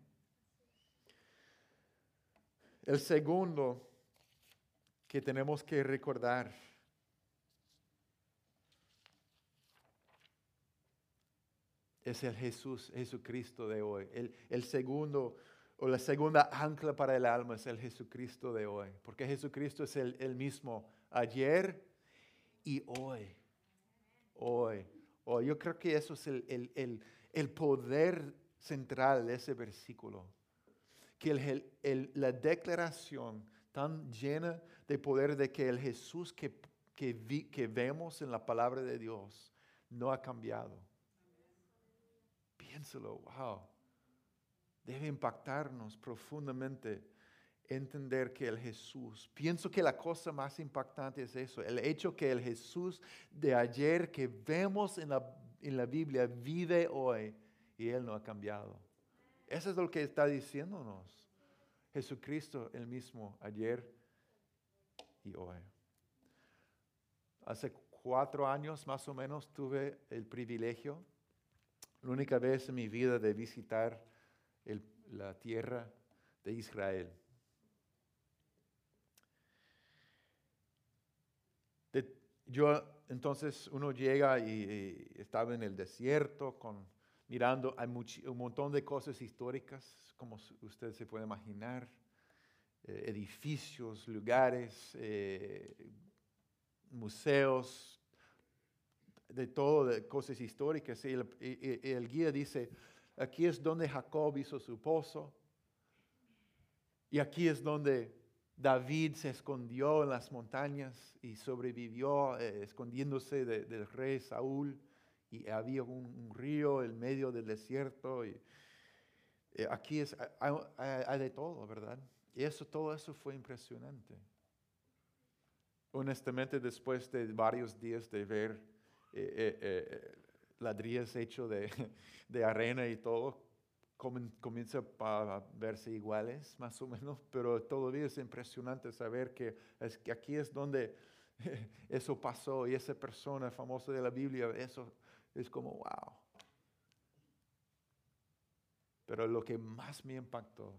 El segundo que tenemos que recordar es el Jesús, Jesucristo de hoy. El, el segundo o la segunda ancla para el alma es el Jesucristo de hoy. Porque Jesucristo es el, el mismo ayer y hoy. Hoy. Hoy. Yo creo que eso es el, el- poder central de ese versículo. Que la declaración tan llena de poder de que el Jesús que, que, vi- que vemos en la palabra de Dios no ha cambiado. Piénselo, wow. Debe impactarnos profundamente entender que el Jesús, pienso que la cosa más impactante es eso, el hecho que el Jesús de ayer que vemos en la, en la Biblia vive hoy y Él no ha cambiado. Eso es lo que está diciéndonos. Jesucristo el mismo ayer y hoy. Hace cuatro años más o menos tuve el privilegio la única vez en mi vida de visitar la tierra de Israel. Yo entonces uno llega y, estaba en el desierto con mirando hay un montón de cosas históricas, como usted se puede imaginar, eh, edificios, lugares, eh, museos, de todo, de cosas históricas. Y el, guía dice, aquí es donde Jacob hizo su pozo, y aquí es donde David se escondió en las montañas y sobrevivió eh, escondiéndose de- del rey Saúl. Y había un, un río en medio del desierto. Y, eh, aquí es, hay, hay- hay de todo, ¿verdad? Y eso, todo eso fue impresionante. Honestamente, después de varios días de ver eh, eh, eh, ladrillos hechos de, *laughs* de arena y todo, comienza a verse iguales, más o menos, pero todavía es impresionante saber que, es que aquí es donde *laughs* eso pasó y esa persona famosa de la Biblia, eso es como, wow. Pero lo que más me impactó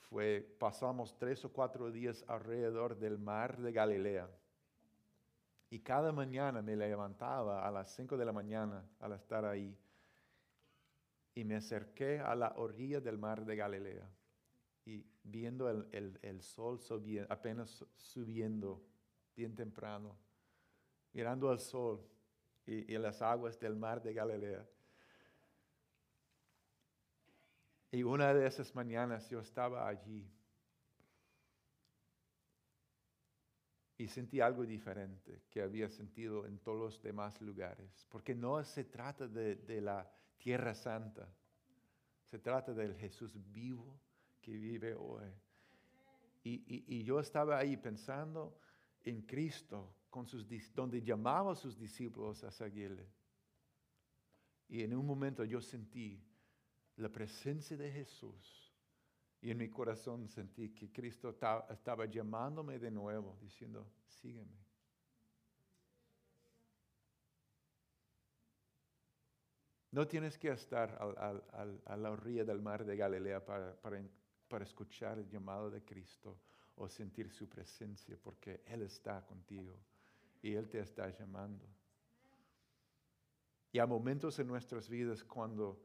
fue, pasamos tres o cuatro días alrededor del mar de Galilea. Y cada mañana me levantaba a las cinco de la mañana al estar ahí y me acerqué a la orilla del mar de Galilea y viendo el, el- el sol subi- apenas su- subiendo bien temprano, mirando al sol y, y las aguas del mar de Galilea. Y una de esas mañanas yo estaba allí y sentí algo diferente que había sentido en todos los demás lugares, porque no se trata de, de la tierra santa, se trata del Jesús vivo que vive hoy. Y, y- yo estaba ahí pensando en Cristo, con sus, donde llamaba a sus discípulos a seguirle. Y en un momento yo sentí la presencia de Jesús. Y en mi corazón sentí que Cristo ta- estaba llamándome de nuevo, diciendo, sígueme. No tienes que estar a la orilla del mar de Galilea para, para para escuchar el llamado de Cristo o sentir su presencia, porque Él está contigo y Él te está llamando. Y hay momentos en nuestras vidas cuando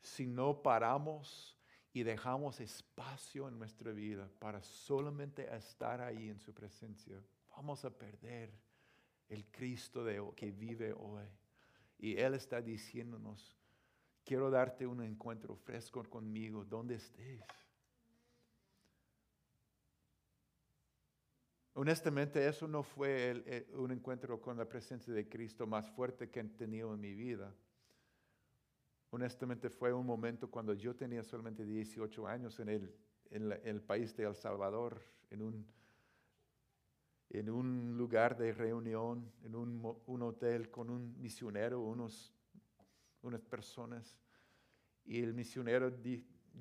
si no paramos y dejamos espacio en nuestra vida para solamente estar ahí en su presencia, vamos a perder el Cristo de, que vive hoy. Y Él está diciéndonos, quiero darte un encuentro fresco conmigo, donde estés. Honestamente, eso no fue el- un encuentro con la presencia de Cristo más fuerte que he tenido en mi vida. Honestamente, fue un momento cuando yo tenía solamente 18 años en el, país de El Salvador, en un, lugar de reunión, en un, un hotel con un misionero, unos, unas personas. Y el misionero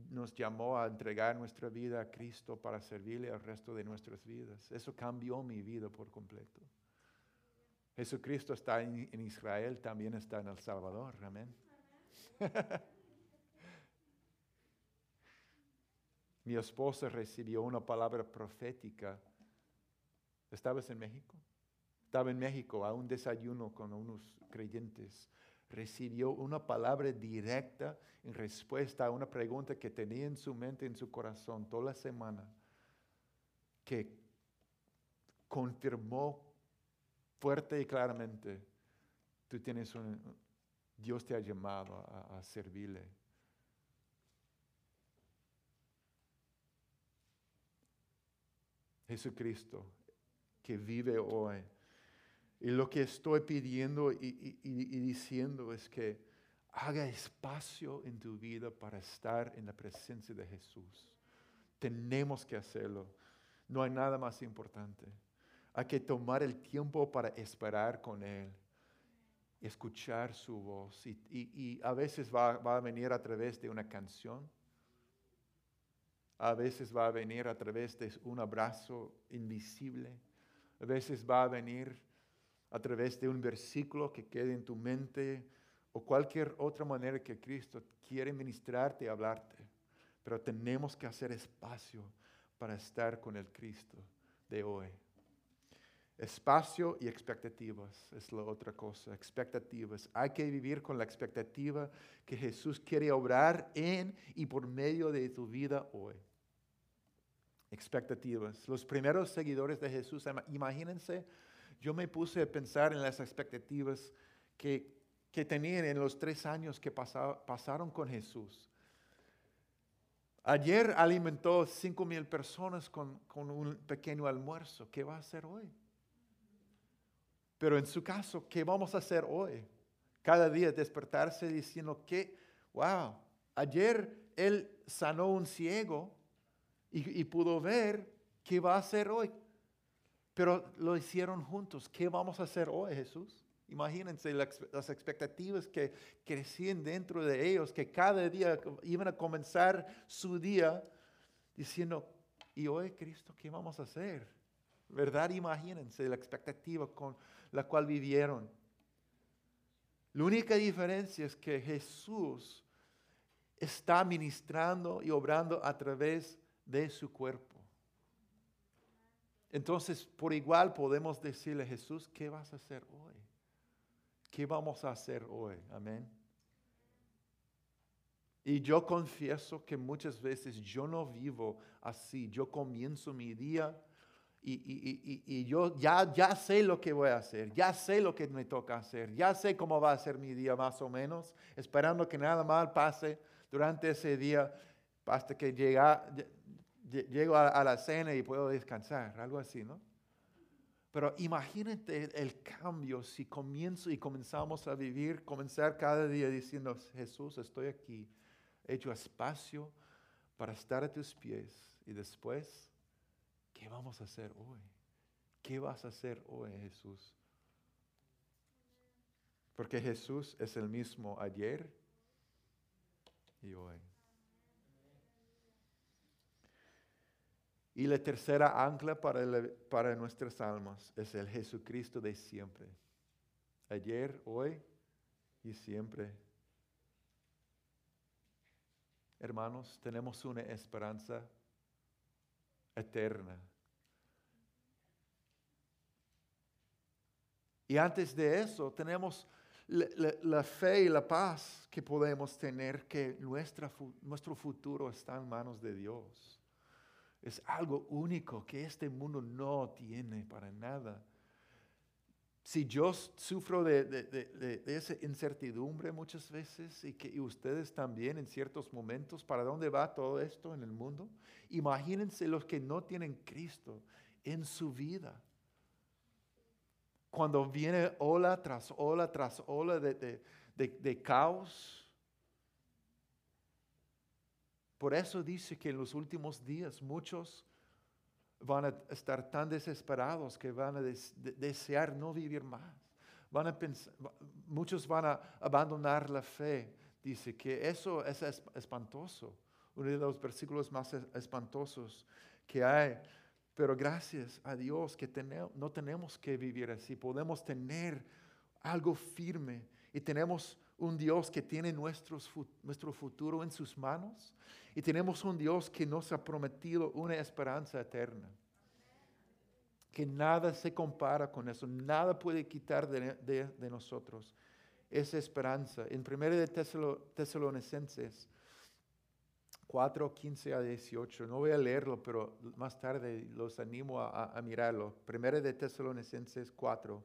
nos llamó a entregar nuestra vida a Cristo para servirle al resto de nuestras vidas. Eso cambió mi vida por completo. Jesucristo está en, en Israel, también está en El Salvador. Amén. *laughs* Mi esposa recibió una palabra profética. ¿Estabas en México? Estaba en México a un desayuno con unos creyentes. Recibió una palabra directa en respuesta a una pregunta que tenía en su mente, en su corazón, toda la semana, que confirmó fuerte y claramente, tú tienes un, Dios te ha llamado a, servirle. Jesucristo, que vive hoy. Y lo que estoy pidiendo y- y diciendo es que haga espacio en tu vida para estar en la presencia de Jesús. Tenemos que hacerlo. No hay nada más importante. Hay que tomar el tiempo para esperar con Él escuchar su voz. Y, a veces va, va a venir a través de una canción. A veces va a venir a través de un abrazo invisible. A veces va a venir a través de un versículo que quede en tu mente o cualquier otra manera que Cristo quiere ministrarte y hablarte. Pero tenemos que hacer espacio para estar con el Cristo de hoy. Espacio y expectativas es la otra cosa, expectativas. Hay que vivir con la expectativa que Jesús quiere obrar en y por medio de tu vida hoy. Expectativas. Los primeros seguidores de Jesús, ima- imagínense, yo me puse a pensar en las expectativas que, que tenían en los tres años que pasa- pasaron con Jesús. Ayer alimentó cinco mil personas con, con un pequeño almuerzo. ¿Qué va a hacer hoy? Pero en su caso, ¿qué vamos a hacer hoy? Cada día despertarse diciendo que, wow, ayer él sanó un ciego y, y pudo ver qué va a hacer hoy. Pero lo hicieron juntos. ¿Qué vamos a hacer hoy, Jesús? Imagínense las, expectativas que crecían dentro de ellos, que cada día iban a comenzar su día diciendo, ¿y hoy, Cristo, qué vamos a hacer? ¿Verdad? Imagínense la expectativa con la cual vivieron. La única diferencia es que Jesús está ministrando y obrando a través de su cuerpo. Entonces, por igual podemos decirle, Jesús, ¿qué vas a hacer hoy? ¿Qué vamos a hacer hoy? Amén. Y yo confieso que muchas veces yo no vivo así. Yo comienzo mi día y, y- y- y- yo ya, ya sé lo que voy a hacer, ya sé lo que me toca hacer, ya sé cómo va a ser mi día más o menos, esperando que nada mal pase durante ese día hasta que llega, lle- lle- llego a, la cena y puedo descansar, algo así, ¿no? Pero imagínate el cambio si comienzo y comenzamos a vivir, comenzar cada día diciendo, Jesús, estoy aquí, he hecho espacio para estar a tus pies y después, ¿qué vamos a hacer hoy? ¿Qué vas a hacer hoy, Jesús? Porque Jesús es el mismo ayer y hoy. Y la tercera ancla para, el- para nuestras almas es el Jesucristo de siempre. Ayer, hoy y siempre. Hermanos, tenemos una esperanza eterna. Y antes de eso, tenemos la, fe y la paz que podemos tener, que nuestra, nuestro futuro está en manos de Dios. Es algo único que este mundo no tiene para nada. Si yo sufro de, de- de- esa incertidumbre muchas veces y que y ustedes también en ciertos momentos, ¿para dónde va todo esto en el mundo? Imagínense los que no tienen Cristo en su vida. Cuando viene ola tras ola tras ola de caos. Por eso dice que en los últimos días muchos van a estar tan desesperados que van a des- de- desear no vivir más. Van a pensar, muchos van a abandonar la fe. Dice que eso es es- espantoso. Uno de los versículos más es- espantosos que hay. Pero gracias a Dios que no tenemos que vivir así. Podemos tener algo firme y tenemos un Dios que tiene nuestros nuestro futuro en sus manos y tenemos un Dios que nos ha prometido una esperanza eterna. Que nada se compara con eso, nada puede quitar de, de- de nosotros esa esperanza. En 1 de Tesalo- Tesalonicenses 4, 15 a 18, no voy a leerlo, pero más tarde los animo a, a- a mirarlo. 1 de Tesalonicenses 4,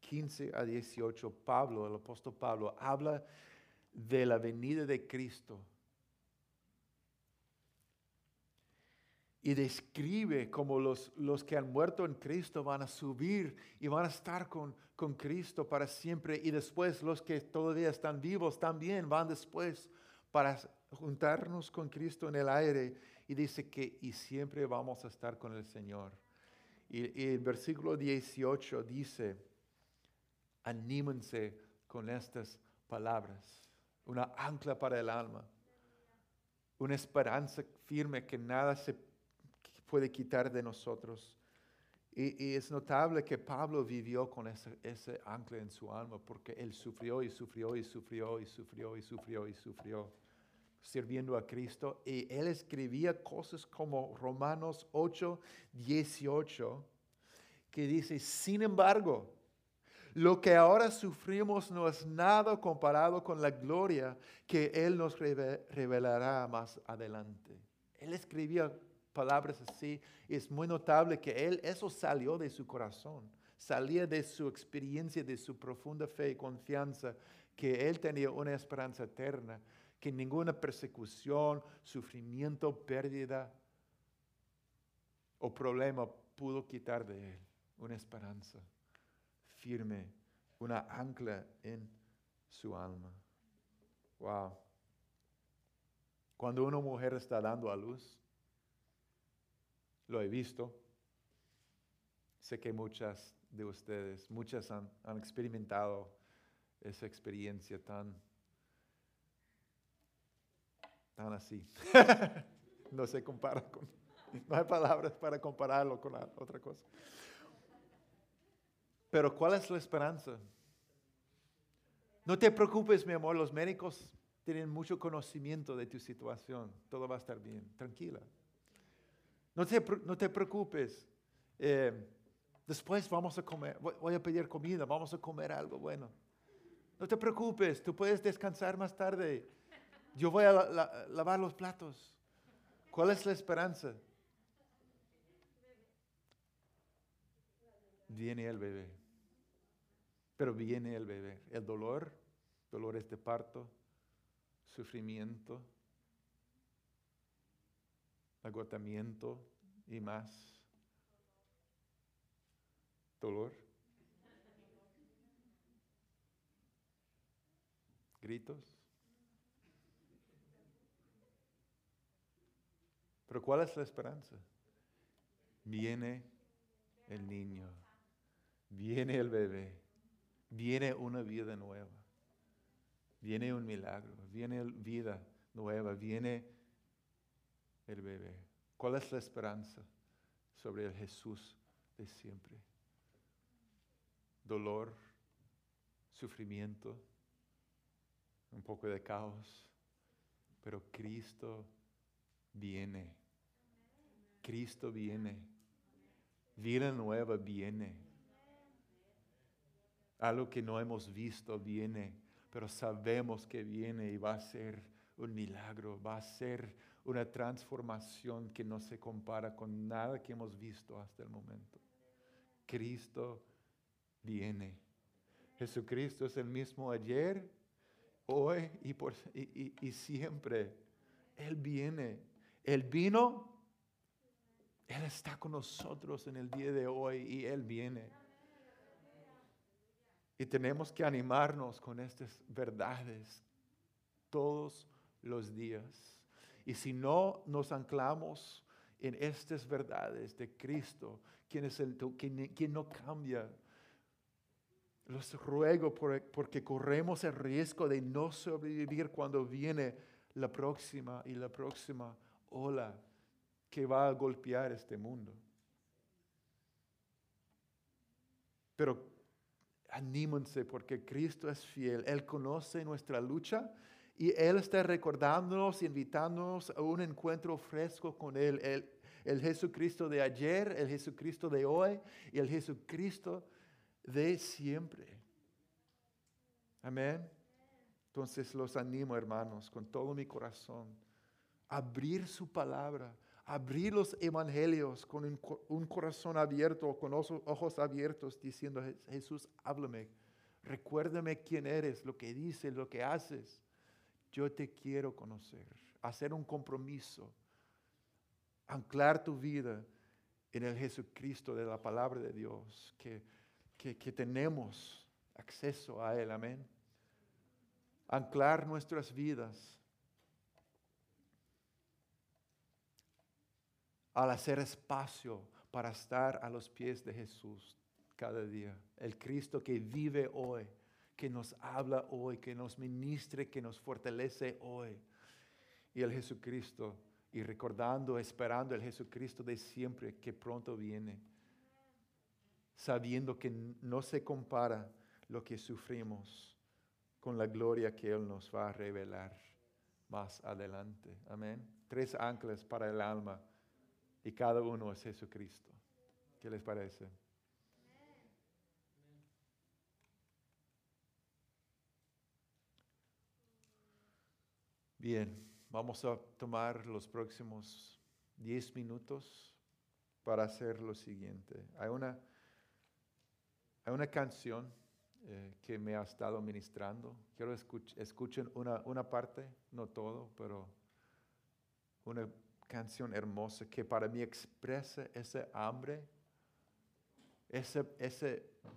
15 a 18, Pablo, el apóstol Pablo, habla de la venida de Cristo. Y describe cómo los, los que han muerto en Cristo van a subir y van a estar con, con Cristo para siempre. Y después los que todavía están vivos también van después para juntarnos con Cristo en el aire. Y dice que y siempre vamos a estar con el Señor. Y, y el versículo 18 dice, anímense con estas palabras, una ancla para el alma, una esperanza firme que nada se puede quitar de nosotros. Y, y es notable que Pablo vivió con ese, ese ancla en su alma porque él sufrió y sufrió y sufrió y sufrió y sufrió y sufrió sirviendo a Cristo. Y él escribía cosas como Romanos 8, 18, que dice, sin embargo, lo que ahora sufrimos no es nada comparado con la gloria que Él nos reve- revelará más adelante. Él escribía palabras así y es muy notable que Él, eso salió de su corazón, salía de su experiencia, de su profunda fe y confianza, que Él tenía una esperanza eterna, que ninguna persecución, sufrimiento, pérdida o problema pudo quitar de Él una esperanza firme, una ancla en su alma. Wow. Cuando una mujer está dando a luz, lo he visto. Sé que muchas de ustedes, muchas han, experimentado esa experiencia tan, tan así. *laughs* no se compara con, no hay palabras para compararlo con otra cosa. Pero ¿cuál es la esperanza? No te preocupes, mi amor, los médicos tienen mucho conocimiento de tu situación, todo va a estar bien, tranquila. No te, no te preocupes, eh, después vamos a comer, voy, a pedir comida, vamos a comer algo bueno. No te preocupes, tú puedes descansar más tarde, yo voy a la- la- lavar los platos. ¿Cuál es la esperanza? Viene el bebé. Pero viene el bebé. El dolor, dolores de parto, sufrimiento, agotamiento y más. Dolor. Gritos. Pero ¿cuál es la esperanza? Viene el niño, viene el bebé, viene una vida nueva, viene un milagro, viene vida nueva, viene el bebé. ¿Cuál es la esperanza sobre el Jesús de siempre? Dolor, sufrimiento, un poco de caos, pero Cristo viene. Cristo viene. Vida nueva viene. Algo que no hemos visto viene, pero sabemos que viene y va a ser un milagro, va a ser una transformación que no se compara con nada que hemos visto hasta el momento. Cristo viene. Jesucristo es el mismo ayer, hoy y, por, y, y- y siempre. Él viene. Él vino. Él está con nosotros en el día de hoy y Él viene. Y tenemos que animarnos con estas verdades todos los días. Y si no nos anclamos en estas verdades de Cristo, quien, es el, quien, no cambia, los ruego por- porque corremos el riesgo de no sobrevivir cuando viene la próxima y la próxima ola que va a golpear este mundo. Pero anímense porque Cristo es fiel. Él conoce nuestra lucha y Él está recordándonos, invitándonos a un encuentro fresco con Él. El, el Jesucristo de ayer, el Jesucristo de hoy y el Jesucristo de siempre. Amén. Entonces los animo, hermanos, con todo mi corazón, a abrir su palabra, abrir los evangelios con un, co- un corazón abierto, con ojos abiertos, diciendo, "Je- Jesús, háblame, recuérdame quién eres, lo que dices, lo que haces. Yo te quiero conocer, hacer un compromiso, anclar tu vida en el Jesucristo de la palabra de Dios, que, que, que tenemos acceso a Él, amén. Anclar nuestras vidas al hacer espacio para estar a los pies de Jesús cada día. El Cristo que vive hoy, que nos habla hoy, que nos ministre, que nos fortalece hoy. Y el Jesucristo, y recordando, esperando el Jesucristo de siempre que pronto viene, sabiendo que no se compara lo que sufrimos con la gloria que Él nos va a revelar más adelante. Amén. Tres anclas para el alma y cada uno es Jesucristo. ¿Qué les parece? Bien, vamos a tomar los próximos 10 minutos para hacer lo siguiente. Hay una, hay una canción eh, que me ha estado ministrando. Quiero que escuchen una, una parte, no todo, pero una canción hermosa que para mí expresa ese hambre, esa, esa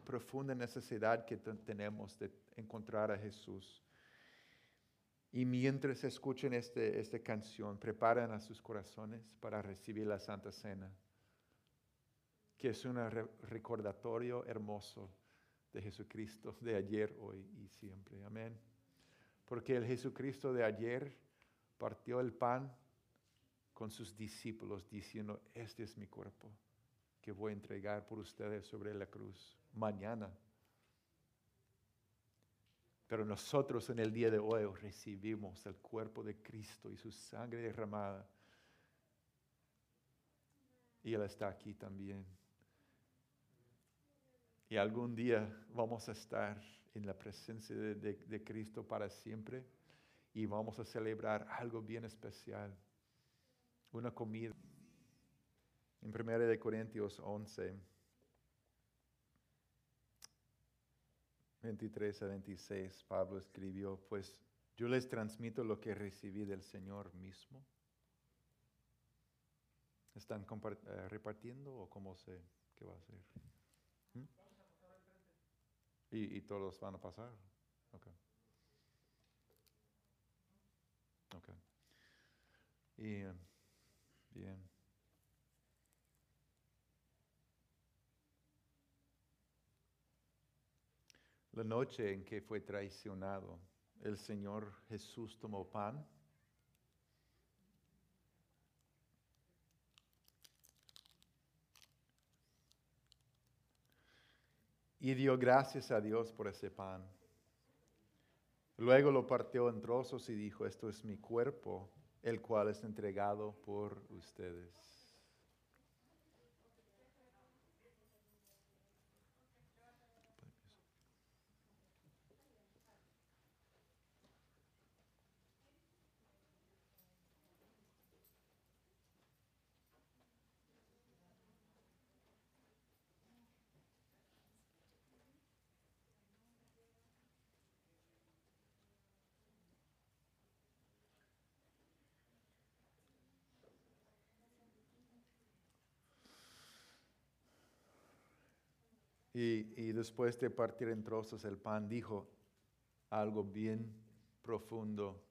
profunda necesidad que te- tenemos de encontrar a Jesús. Y mientras escuchen este, esta canción, preparen a sus corazones para recibir la Santa Cena, que es un re- recordatorio hermoso de Jesucristo de ayer, hoy y siempre. Amén. Porque el Jesucristo de ayer partió el pan con sus discípulos diciendo, este es mi cuerpo que voy a entregar por ustedes sobre la cruz mañana. Pero nosotros en el día de hoy recibimos el cuerpo de Cristo y su sangre derramada. Y Él está aquí también. Y algún día vamos a estar en la presencia de, de- Cristo para siempre y vamos a celebrar algo bien especial, una comida. En 1 de Corintios 11, 23 a 26, Pablo escribió, pues yo les transmito lo que recibí del Señor mismo. ¿Están eh, repartiendo o cómo se, qué va a hacer? ¿Mm? Y, y todos van a pasar. Ok. Ok. Y, eh, bien. La noche en que fue traicionado, el Señor Jesús tomó pan. Y dio gracias a Dios por ese pan. Luego lo partió en trozos y dijo, esto es mi cuerpo, el cual es entregado por ustedes. Y, después de partir en trozos el pan, dijo algo bien profundo.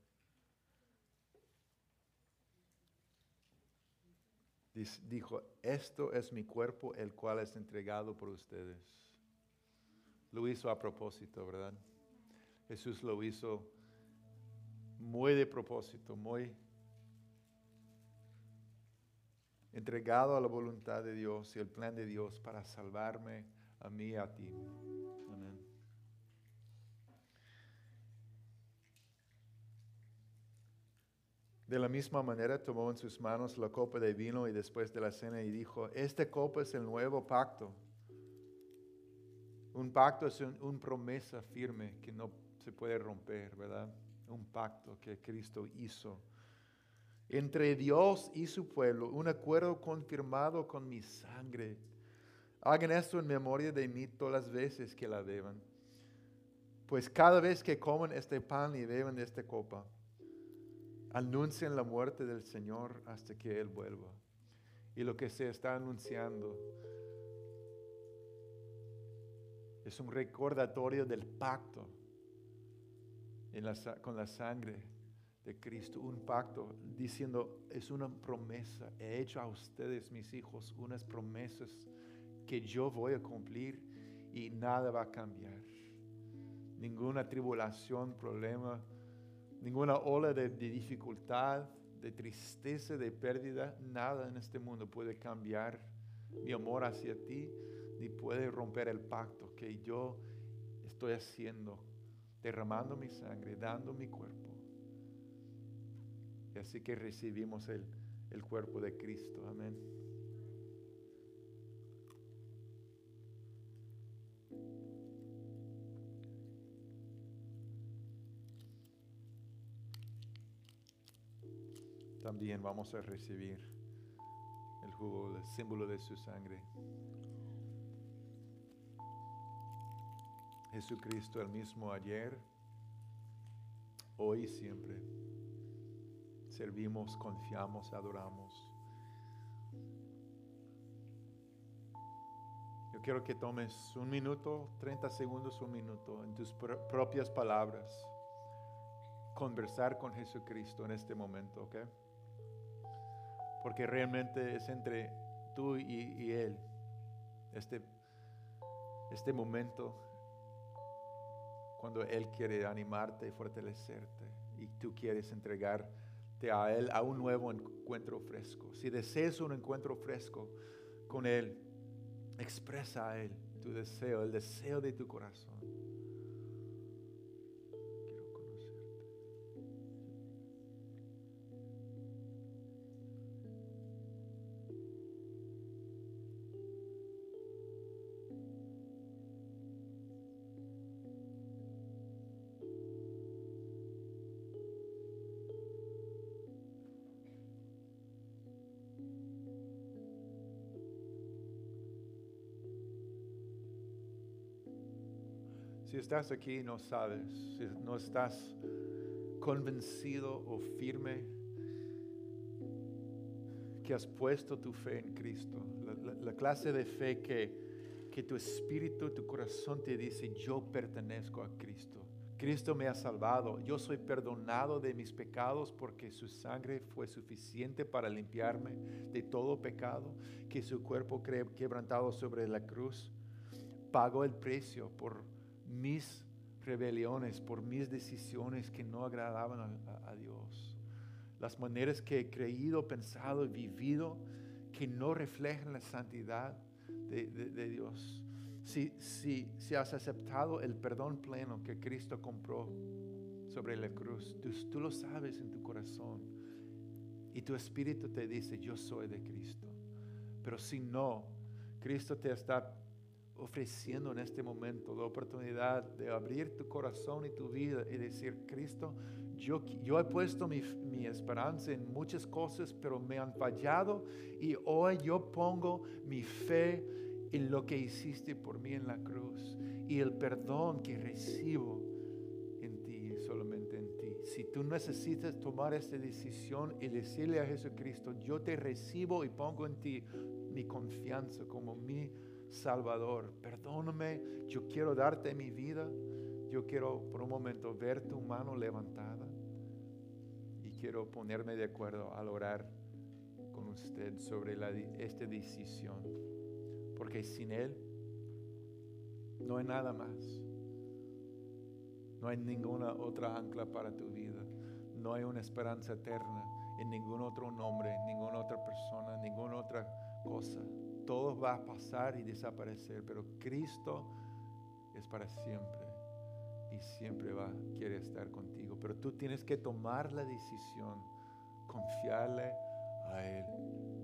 Dijo, esto es mi cuerpo, el cual es entregado por ustedes. Lo hizo a propósito, ¿verdad? Jesús lo hizo muy de propósito, muy entregado a la voluntad de Dios y el plan de Dios para salvarme a mí y a ti. Amén. De la misma manera tomó en sus manos la copa de vino y después de la cena y dijo, esta copa es el nuevo pacto. Un pacto es un, un promesa firme que no se puede romper, ¿verdad? Un pacto que Cristo hizo entre Dios y su pueblo, un acuerdo confirmado con mi sangre. Hagan esto en memoria de mí todas las veces que la beban. Pues cada vez que coman este pan y beban esta copa, anuncien la muerte del Señor hasta que Él vuelva. Y lo que se está anunciando es un recordatorio del pacto con la sangre de Cristo, un pacto diciendo, es una promesa, he hecho a ustedes, mis hijos, unas promesas que yo voy a cumplir y nada va a cambiar. Ninguna tribulación, problema, ninguna ola de, de dificultad, de tristeza, de pérdida, nada en este mundo puede cambiar mi amor hacia ti, ni puede romper el pacto que yo estoy haciendo, derramando mi sangre, dando mi cuerpo. Y así que recibimos el, el cuerpo de Cristo. Amén. También vamos a recibir el jugo, el símbolo de su sangre. Jesucristo el mismo ayer, hoy y siempre. Servimos, confiamos, adoramos. Yo quiero que tomes un minuto, 30 segundos, un minuto, en tus pro- propias palabras, conversar con Jesucristo en este momento, ¿ok? Porque realmente es entre tú y, Él, este, este momento cuando Él quiere animarte y fortalecerte y tú quieres entregarte a Él a un nuevo encuentro fresco. Si deseas un encuentro fresco con Él, expresa a Él tu deseo, el deseo de tu corazón. Si estás aquí y no sabes, si no estás convencido o firme que has puesto tu fe en Cristo, la, la- la clase de fe que, que tu espíritu, tu corazón te dice, yo pertenezco a Cristo. Cristo me ha salvado, yo soy perdonado de mis pecados porque su sangre fue suficiente para limpiarme de todo pecado, que su cuerpo quebrantado sobre la cruz pagó el precio por mis rebeliones, por mis decisiones que no agradaban a, Dios. Las maneras que he creído, pensado y vivido que no reflejan la santidad de, de- de Dios. Si, si, si has aceptado el perdón pleno que Cristo compró sobre la cruz, tú, tú lo sabes en tu corazón y tu espíritu te dice, yo soy de Cristo. Pero si no, Cristo te está ofreciendo en este momento la oportunidad de abrir tu corazón y tu vida y decir, Cristo, yo, yo he puesto mi, mi esperanza en muchas cosas, pero me han fallado y hoy yo pongo mi fe en lo que hiciste por mí en la cruz y el perdón que recibo en ti, solamente en ti. Si tú necesitas tomar esta decisión y decirle a Jesucristo, yo te recibo y pongo en ti mi confianza como mi Salvador, perdóname, yo quiero darte mi vida, yo quiero por un momento ver tu mano levantada y quiero ponerme de acuerdo al orar con usted sobre esta decisión, porque sin Él no hay nada más. No hay ninguna otra ancla para tu vida. No hay una esperanza eterna en ningún otro nombre, en ninguna otra persona, en ninguna otra cosa. Todo va a pasar y desaparecer, pero Cristo es para siempre y siempre va, quiere estar contigo. Pero tú tienes que tomar la decisión, confiarle a Él.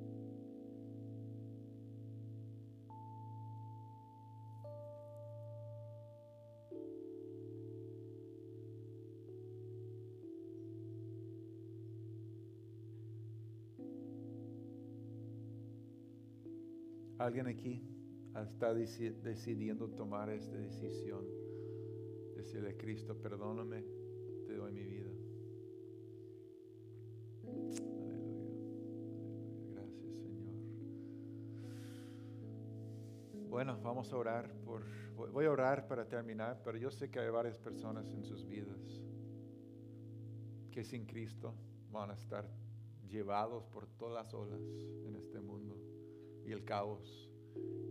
Alguien aquí está deci- decidiendo tomar esta decisión. Decirle Cristo, perdóname, te doy mi vida. Aleluya. Aleluya. Gracias, Señor. Bueno, vamos a orar por. Voy a orar para terminar, pero yo sé que hay varias personas en sus vidas que sin Cristo van a estar llevados por todas las olas en este mundo y el caos.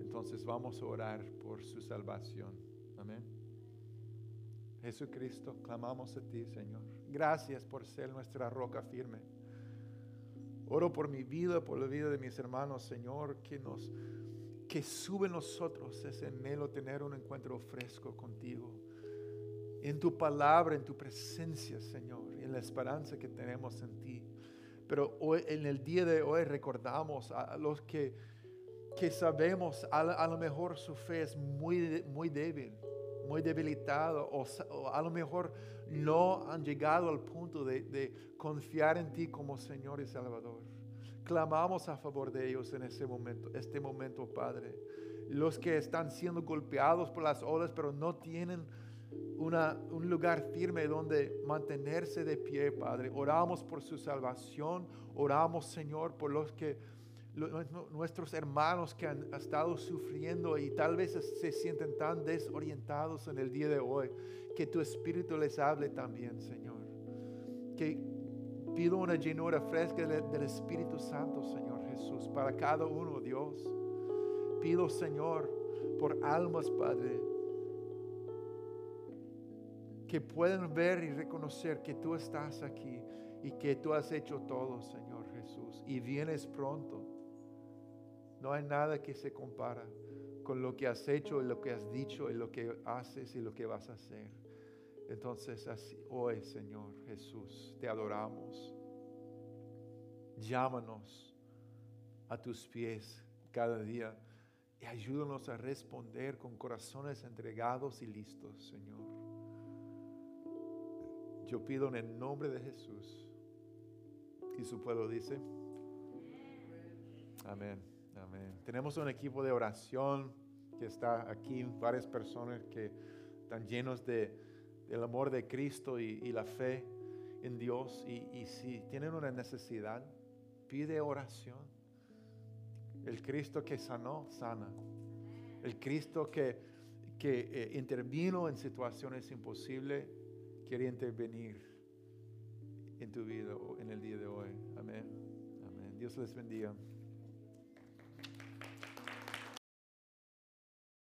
Entonces vamos a orar por su salvación. Amén. Jesucristo, clamamos a ti, Señor. Gracias por ser nuestra roca firme. Oro por mi vida, por la vida de mis hermanos, Señor, que nos que sube nosotros ese anhelo tener un encuentro fresco contigo. En tu palabra, en tu presencia, Señor, en la esperanza que tenemos en ti. Pero en el día de hoy recordamos a los que, que sabemos, a, a lo mejor su fe es muy, muy débil. muy debilitados o, o a lo mejor no han llegado al punto de, confiar en ti como Señor y Salvador. Clamamos a favor de ellos en ese momento, este momento, Padre. Los que están siendo golpeados por las olas, pero no tienen una- un lugar firme donde mantenerse de pie, Padre. Oramos por su salvación. Oramos, Señor, por los que nuestros hermanos que han estado sufriendo y tal vez se sienten tan desorientados en el día de hoy, que tu Espíritu les hable también, Señor. Que pido una llenura fresca del, Espíritu Santo, Señor Jesús, para cada uno, Dios. Pido, Señor, por almas, Padre, que puedan ver y reconocer que tú estás aquí y que tú has hecho todo, Señor Jesús, y vienes pronto. No hay nada que se compara con lo que has hecho y lo que has dicho y lo que haces y lo que vas a hacer. Entonces, así, hoy, Señor Jesús, te adoramos. Llámanos a tus pies cada día y ayúdanos a responder con corazones entregados y listos, Señor. Yo pido en el nombre de Jesús. Y su pueblo dice, amén, amén. Tenemos un equipo de oración que está aquí, varias personas que están llenos de, del amor de Cristo y, y la fe en Dios. Y, si tienen una necesidad, pide oración. El Cristo que sanó, sana. El Cristo que, que eh, intervino en situaciones imposibles, quiere intervenir en tu vida en el día de hoy. Amén. Amén. Dios les bendiga.